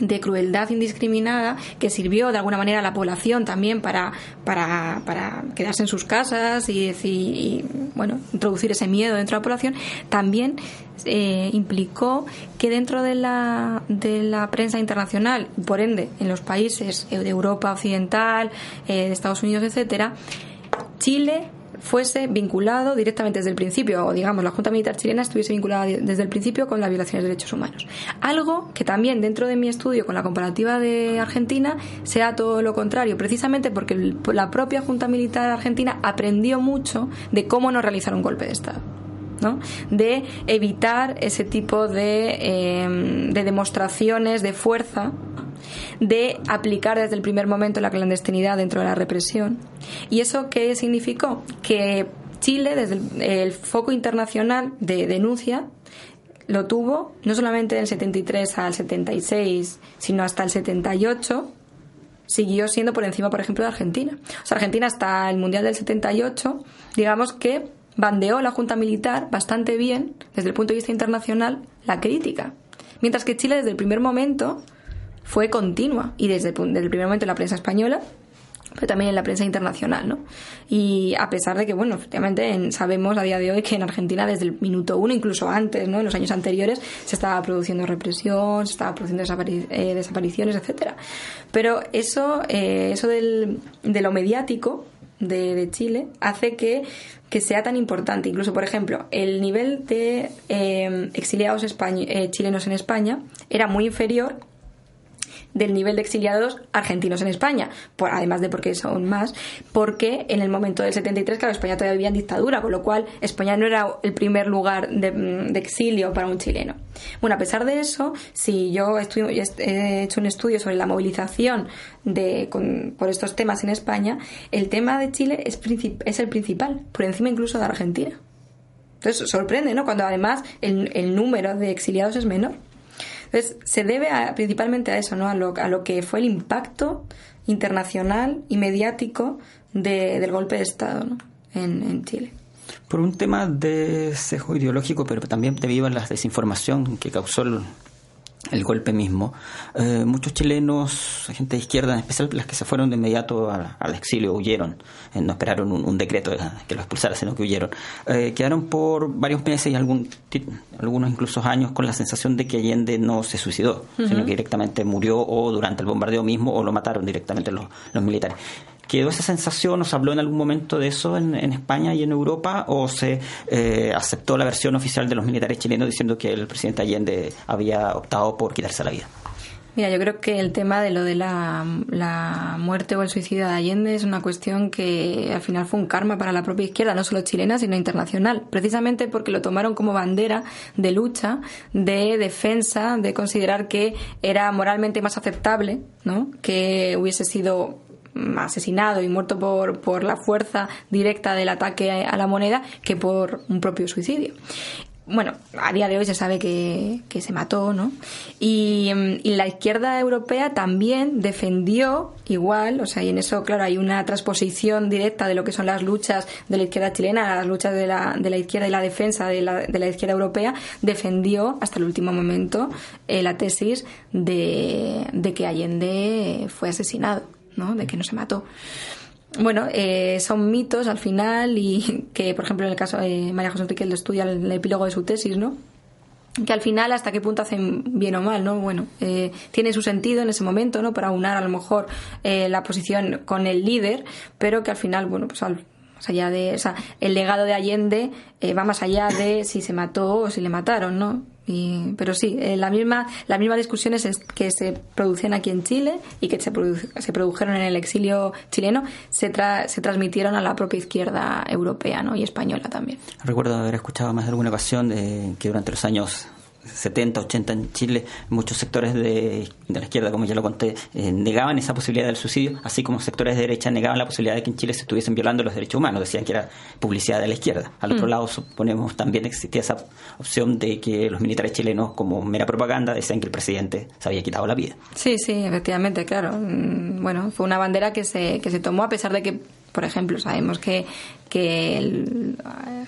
de crueldad indiscriminada que sirvió de alguna manera a la población también para, para, para quedarse en sus casas y, bueno, introducir ese miedo dentro de la población, también eh, implicó que dentro de la, de la prensa internacional, por ende en los países de Europa Occidental, eh, de Estados Unidos, etcétera, Chile fuese vinculado directamente desde el principio, o digamos, la Junta Militar chilena estuviese vinculada desde el principio con las violaciones de derechos humanos. Algo que también dentro de mi estudio con la comparativa de Argentina sea todo lo contrario, precisamente porque la propia Junta Militar argentina aprendió mucho de cómo no realizar un golpe de Estado. ¿no? de evitar ese tipo de, eh, de demostraciones de fuerza de aplicar desde el primer momento la clandestinidad dentro de la represión. ¿Y eso qué significó? Que Chile, desde el, foco internacional de denuncia, lo tuvo no solamente del 73 al 76, sino hasta el 78 siguió siendo por encima, por ejemplo, de Argentina. O sea, Argentina hasta el Mundial del 78, digamos que bandeó la Junta Militar bastante bien, desde el punto de vista internacional, la crítica. Mientras que Chile, desde el primer momento, fue continua y desde, el primer momento en la prensa española pero también en la prensa internacional, ¿no? Y a pesar de que, bueno, efectivamente sabemos a día de hoy que en Argentina desde el minuto uno, incluso antes, ¿no? En los años anteriores se estaba produciendo represión, se estaba produciendo eh, desapariciones, etcétera. Pero eso, eh, eso del, de lo mediático de, Chile hace que, que, sea tan importante. Incluso, por ejemplo, el nivel de eh, exiliados chilenos en España era muy inferior del nivel de exiliados argentinos en España, por, además de porque son más, porque en el momento del 73, claro, España todavía vivía en dictadura, con lo cual España no era el primer lugar de, exilio para un chileno. Bueno, a pesar de eso, si yo he hecho un estudio sobre la movilización de, por estos temas en España, el tema de Chile es, es el principal, por encima incluso de Argentina. Entonces sorprende, ¿no? Cuando además el, el número de exiliados es menor. Entonces, se debe principalmente a eso, ¿no? A lo, a lo que fue el impacto internacional y mediático del golpe de Estado ¿no? en, en Chile por un tema de sesgo ideológico, pero también debido a la desinformación que causó el, el golpe mismo. Eh, muchos chilenos, gente de izquierda, en especial las que se fueron de inmediato al, exilio, huyeron, eh, no esperaron un, decreto que los expulsara, sino que huyeron. Eh, quedaron por varios meses y algún, algunos incluso años con la sensación de que Allende no se suicidó, sino que directamente murió o durante el bombardeo mismo o lo mataron directamente los, los militares. ¿Quedó esa sensación? ¿Nos habló en algún momento de eso en, España y en Europa? ¿O se eh, aceptó la versión oficial de los militares chilenos diciendo que el presidente Allende había optado por quitarse la vida? Mira, yo creo que el tema de lo de la, muerte o el suicidio de Allende es una cuestión que al final fue un karma para la propia izquierda, no solo chilena, sino internacional, precisamente porque lo tomaron como bandera de lucha, de defensa, de considerar que era moralmente más aceptable, ¿no? Que hubiese sido asesinado y muerto por, por la fuerza directa del ataque a la moneda que por un propio suicidio bueno, a día de hoy se sabe que, que se mató, ¿no? Y, y, la izquierda europea también defendió igual, o sea, y en eso, claro, hay una transposición directa de lo que son las luchas de la izquierda chilena, las luchas de la, de la izquierda y la defensa de la, de la izquierda europea, defendió hasta el último momento eh, la tesis de, de que Allende fue asesinado. ¿No? De que no se mató. Bueno, eh, son mitos al final y que, por ejemplo, en el caso de María José Enrique estudia el, epílogo de su tesis, ¿no? que al final hasta qué punto hacen bien o mal, ¿no? Bueno, eh, tiene su sentido en ese momento, ¿no? Para unar a lo mejor eh, la posición con el líder, pero que al final, bueno, pues más allá de, o sea, el legado de Allende va más allá de si se mató o si le mataron, ¿no? Pero sí, eh, la misma la misma discusiones es que se producían aquí en Chile y que se, se produjeron en el exilio chileno se, se transmitieron a la propia izquierda europea ¿no? y española también. Recuerdo haber escuchado más de alguna ocasión de que durante los años 70, 80 en Chile, muchos sectores de, la izquierda, como ya lo conté, eh, negaban esa posibilidad del suicidio, así como sectores de derecha negaban la posibilidad de que en Chile se estuviesen violando los derechos humanos, decían que era publicidad de la izquierda. Al otro mm. lado, suponemos, también existía esa opción de que los militares chilenos, como mera propaganda, decían que el presidente se había quitado la vida. Sí, sí, efectivamente, claro. Mm, bueno, fue una bandera que se, que se tomó a pesar de que por ejemplo, sabemos que que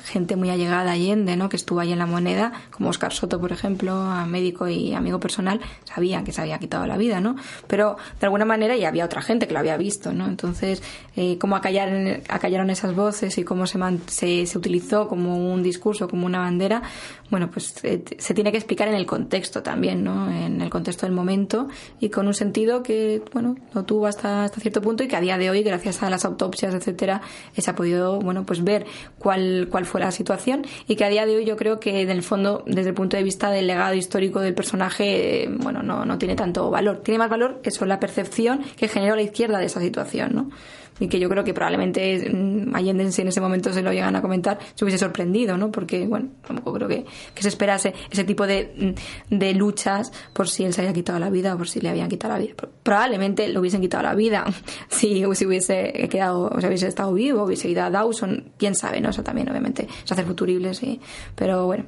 gente muy allegada a Allende, ¿no? que estuvo ahí en la moneda, como Oscar Soto, por ejemplo, médico y amigo personal, sabían que se había quitado la vida, ¿no? Pero de alguna manera y había otra gente que lo había visto, ¿no? Entonces, eh, cómo acallaron, acallaron esas voces y cómo se, se, se, utilizó como un discurso, como una bandera, bueno, pues eh, se tiene que explicar en el contexto también, ¿no? En el contexto del momento y con un sentido que, bueno, lo tuvo hasta, hasta cierto punto y que a día de hoy, gracias a las autopsias etcétera, eh, se ha podido, bueno, pues ver cuál, cuál fue la situación y que a día de hoy yo creo que en el fondo, desde el punto de vista del legado histórico del personaje, eh, bueno, no, no tiene tanto valor. Tiene más valor eso, la percepción que generó la izquierda de esa situación, ¿no? Y que yo creo que probablemente mm, Allende en ese momento se lo llegan a comentar se hubiese sorprendido, ¿no? Porque, bueno, tampoco creo que, que se esperase ese tipo de, mm, de, luchas por si él se había quitado la vida o por si le habían quitado la vida. Probablemente lo hubiesen quitado la vida si, si hubiese quedado, o sea, hubiese estado vivo, hubiese ido a Dawson, quién sabe, ¿no? Eso también, obviamente, se hace futurible, sí. Pero bueno.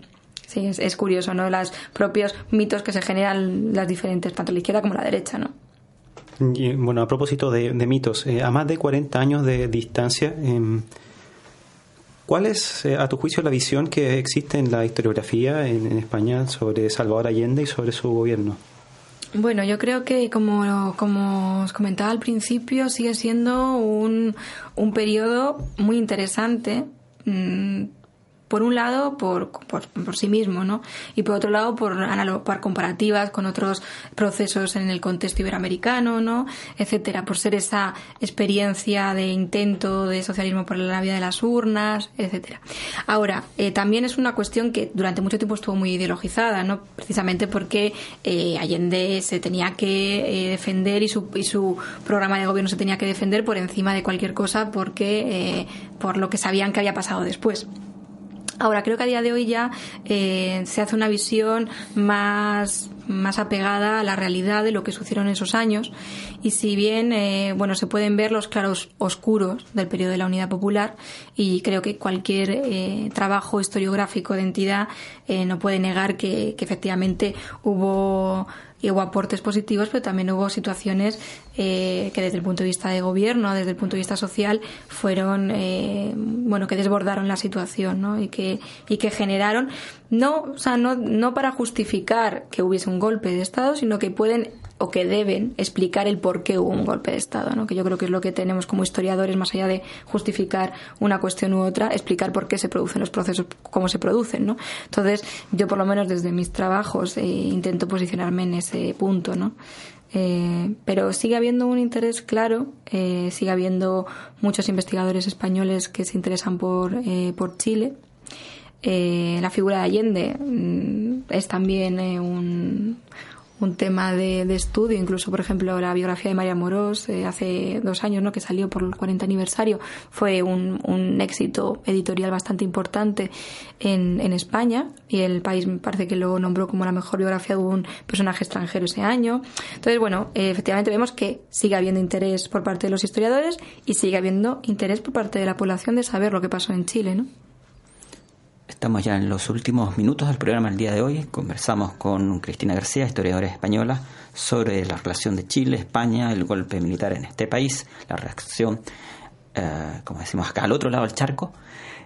Sí, es, es curioso, ¿no? Los propios mitos que se generan las diferentes, tanto la izquierda como la derecha, ¿no? Bueno, a propósito de, mitos, eh, a más de 40 años de distancia, em, ¿cuál es, eh, a tu juicio, la visión que existe en la historiografía en, España sobre Salvador Allende y sobre su gobierno? Bueno, yo creo que, como, como os comentaba al principio, sigue siendo un, un periodo muy interesante. Mm, por un lado por, por, sí mismo, ¿no? Y por otro lado por, por comparativas con otros procesos en el contexto iberoamericano, ¿no? Etcétera, por ser esa experiencia de intento de socialismo por la vía de las urnas, etcétera. Ahora, eh, también es una cuestión que durante mucho tiempo estuvo muy ideologizada, ¿no? Precisamente porque eh, Allende se tenía que eh, defender y su, y su programa de gobierno se tenía que defender por encima de cualquier cosa porque por lo que sabían que había pasado después. Ahora, creo que a día de hoy ya eh, se hace una visión más, más apegada a la realidad de lo que sucedieron esos años. Y si bien eh, bueno se pueden ver los claros oscuros del periodo de la Unidad Popular y creo que cualquier eh, trabajo historiográfico de entidad no puede negar que efectivamente hubo y hubo aportes positivos, pero también hubo situaciones eh, que desde el punto de vista de gobierno, desde el punto de vista social, fueron, eh, bueno, que desbordaron la situación, ¿no? Y que, y que generaron, no, o sea, no, no para justificar que hubiese un golpe de Estado, sino que pueden o que deben explicar el por qué hubo un golpe de Estado, ¿no? que yo creo que es lo que tenemos como historiadores, más allá de justificar una cuestión u otra, explicar por qué se producen los procesos, cómo se producen. ¿no? Entonces, yo por lo menos desde mis trabajos eh, intento posicionarme en ese punto. ¿no? Eh, pero sigue habiendo un interés claro, eh, sigue habiendo muchos investigadores españoles que se interesan por, por Chile. la figura de Allende mm, es también un, un tema de, estudio, incluso por ejemplo la biografía de María Morós eh, hace dos años, ¿no? que salió por el 40 aniversario, fue un, un éxito editorial bastante importante en, en, España y el país me parece que lo nombró como la mejor biografía de un personaje extranjero ese año. Entonces, bueno, efectivamente vemos que sigue habiendo interés por parte de los historiadores y sigue habiendo interés por parte de la población de saber lo que pasó en Chile, ¿no? Estamos ya en los últimos minutos del programa el día de hoy. Conversamos con Cristina García, historiadora española, sobre la relación de Chile, España, el golpe militar en este país, la reacción, eh, como decimos acá, al otro lado del charco.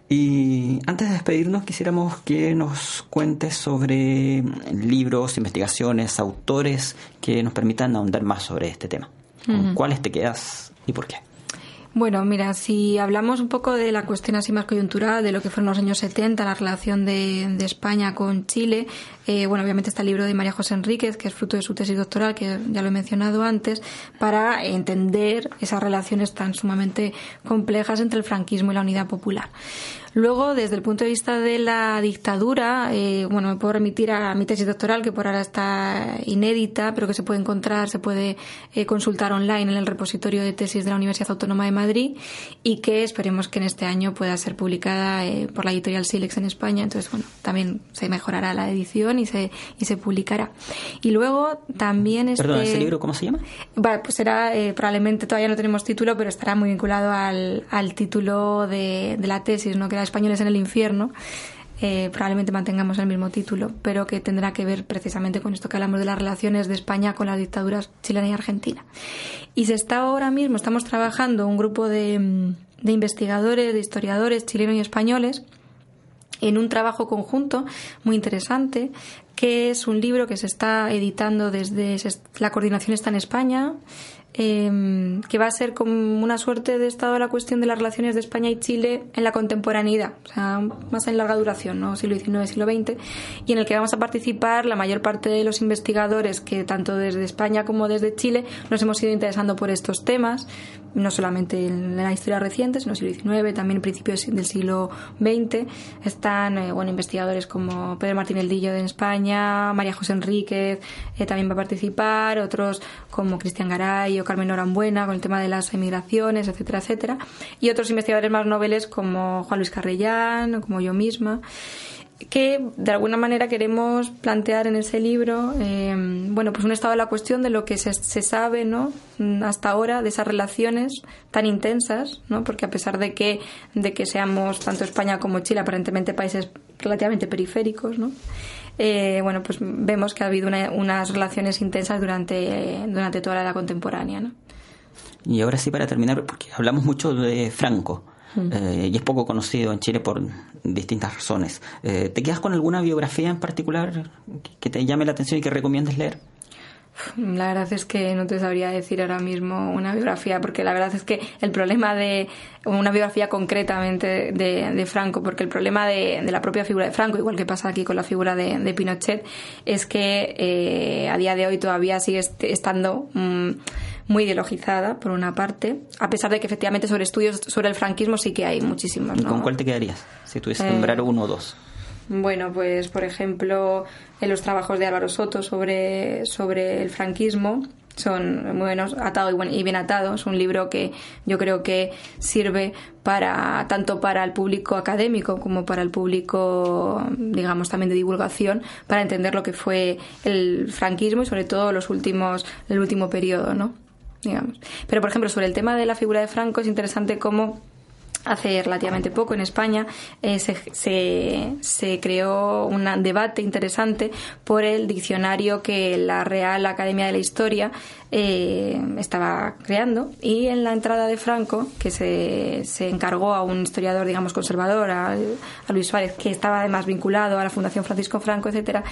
Y antes de despedirnos, quisiéramos que nos cuentes sobre libros, investigaciones, autores que nos permitan ahondar más sobre este tema. ¿Con cuáles te quedas y por qué? Bueno, mira, si hablamos un poco de la cuestión así más coyuntural, de lo que fueron los años 70, la relación de, de España con Chile, eh, bueno, obviamente está el libro de María José Enríquez, que es fruto de su tesis doctoral, que ya lo he mencionado antes, para entender esas relaciones tan sumamente complejas entre el franquismo y la unidad popular. Luego, desde el punto de vista de la dictadura, eh, bueno, me puedo remitir a mi tesis doctoral, que por ahora está inédita, pero que se puede encontrar, se puede eh, consultar online en el repositorio de tesis de la Universidad Autónoma de Madrid y que esperemos que en este año pueda ser publicada eh, por la editorial Silex en España. Entonces, bueno, también se mejorará la edición y se, y se publicará. Y luego también este... Perdón, ¿ese libro cómo se llama? Bueno, pues será, probablemente todavía no tenemos título, pero estará muy vinculado al, al título de, de la tesis, ¿no? Que Españoles en el infierno, eh, probablemente mantengamos el mismo título, pero que tendrá que ver precisamente con esto que hablamos de las relaciones de España con las dictaduras chilena y argentina. Y se está ahora mismo, estamos trabajando un grupo de, de investigadores, de historiadores chilenos y españoles, en un trabajo conjunto muy interesante, que es un libro que se está editando desde la coordinación está en España, Em, que va a ser como una suerte de estado la cuestión de las relaciones de España y Chile en la contemporaneidad, o sea, más en larga duración, ¿no? siglo XIX, siglo XX, y en el que vamos a participar la mayor parte de los investigadores que tanto desde España como desde Chile nos hemos ido interesando por estos temas, no solamente en la historia reciente, sino en siglo XIX, también en principios del siglo XX. Están eh, investigadores como Pedro Martín Eldillo de España, María José Enríquez eh, también va a participar, otros como Cristian Garay o Carmen Norambuena con el tema de las emigraciones, etcétera, etcétera. Y otros investigadores más noveles como Juan Luis Carrellán como yo misma que de alguna manera queremos plantear en ese libro, eh, bueno, pues un estado de la cuestión de lo que se, se, sabe, ¿no? Hasta ahora de esas relaciones tan intensas, ¿no? Porque a pesar de que de que seamos tanto España como Chile aparentemente países relativamente periféricos, ¿no? Eh, bueno, pues vemos que ha habido unas relaciones intensas durante durante toda la edad contemporánea, ¿no? Y ahora sí para terminar, porque hablamos mucho de Franco. Eh, y es poco conocido en Chile por distintas razones. Eh, ¿Te quedas con alguna biografía en particular que te llame la atención y que recomiendes leer? La verdad es que no te sabría decir ahora mismo una biografía, porque la verdad es que el problema de una biografía concretamente de, Franco, porque el problema de, la propia figura de Franco, igual que pasa aquí con la figura de, Pinochet, es que eh, a día de hoy todavía sigue estando mm, muy ideologizada, por una parte, a pesar de que efectivamente sobre estudios sobre el franquismo sí que hay muchísimos. ¿Con cuál te quedarías? Si tuviese que nombrar eh, uno o dos. Bueno, pues por ejemplo, en los trabajos de Álvaro Soto sobre, sobre el franquismo, son muy buenos, atado y bien atado. Es un libro que yo creo que sirve para tanto para el público académico como para el público, digamos, también de divulgación, para entender lo que fue el franquismo y sobre todo los últimos, el último periodo, ¿no? Digamos. Pero por ejemplo, sobre el tema de la figura de Franco es interesante cómo hace relativamente poco en España eh, se, se, se, creó un debate interesante por el diccionario que la Real Academia de la Historia eh, estaba creando. Y en la entrada de Franco, que se, se encargó a un historiador, digamos, conservador, a, Luis Suárez, que estaba además vinculado a la Fundación Francisco Franco, etcétera,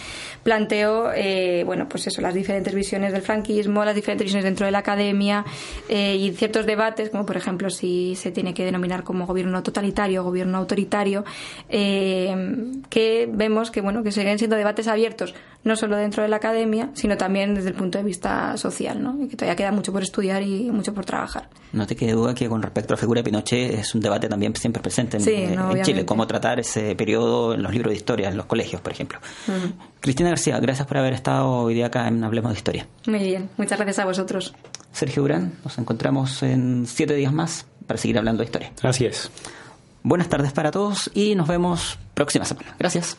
planteó, eh, bueno, pues eso, las diferentes visiones del franquismo, las diferentes visiones dentro de la academia eh, y ciertos debates, como por ejemplo si se tiene que denominar como gobierno totalitario o gobierno autoritario, que vemos que, bueno, que siguen siendo debates abiertos, no solo dentro de la academia, sino también desde el punto de vista social, ¿no? y que todavía queda mucho por estudiar y mucho por trabajar. No te quede duda que con respecto a la figura de Pinochet es un debate también siempre presente en, Chile, cómo tratar ese periodo en los libros de historia, en los colegios, por ejemplo. Cristina García, gracias por haber estado hoy día acá en Hablemos de Historia. Muy bien, muchas gracias a vosotros. Sergio Durán, nos encontramos en siete días más para seguir hablando de historia. Así es. Buenas tardes para todos y nos vemos próxima semana. Gracias.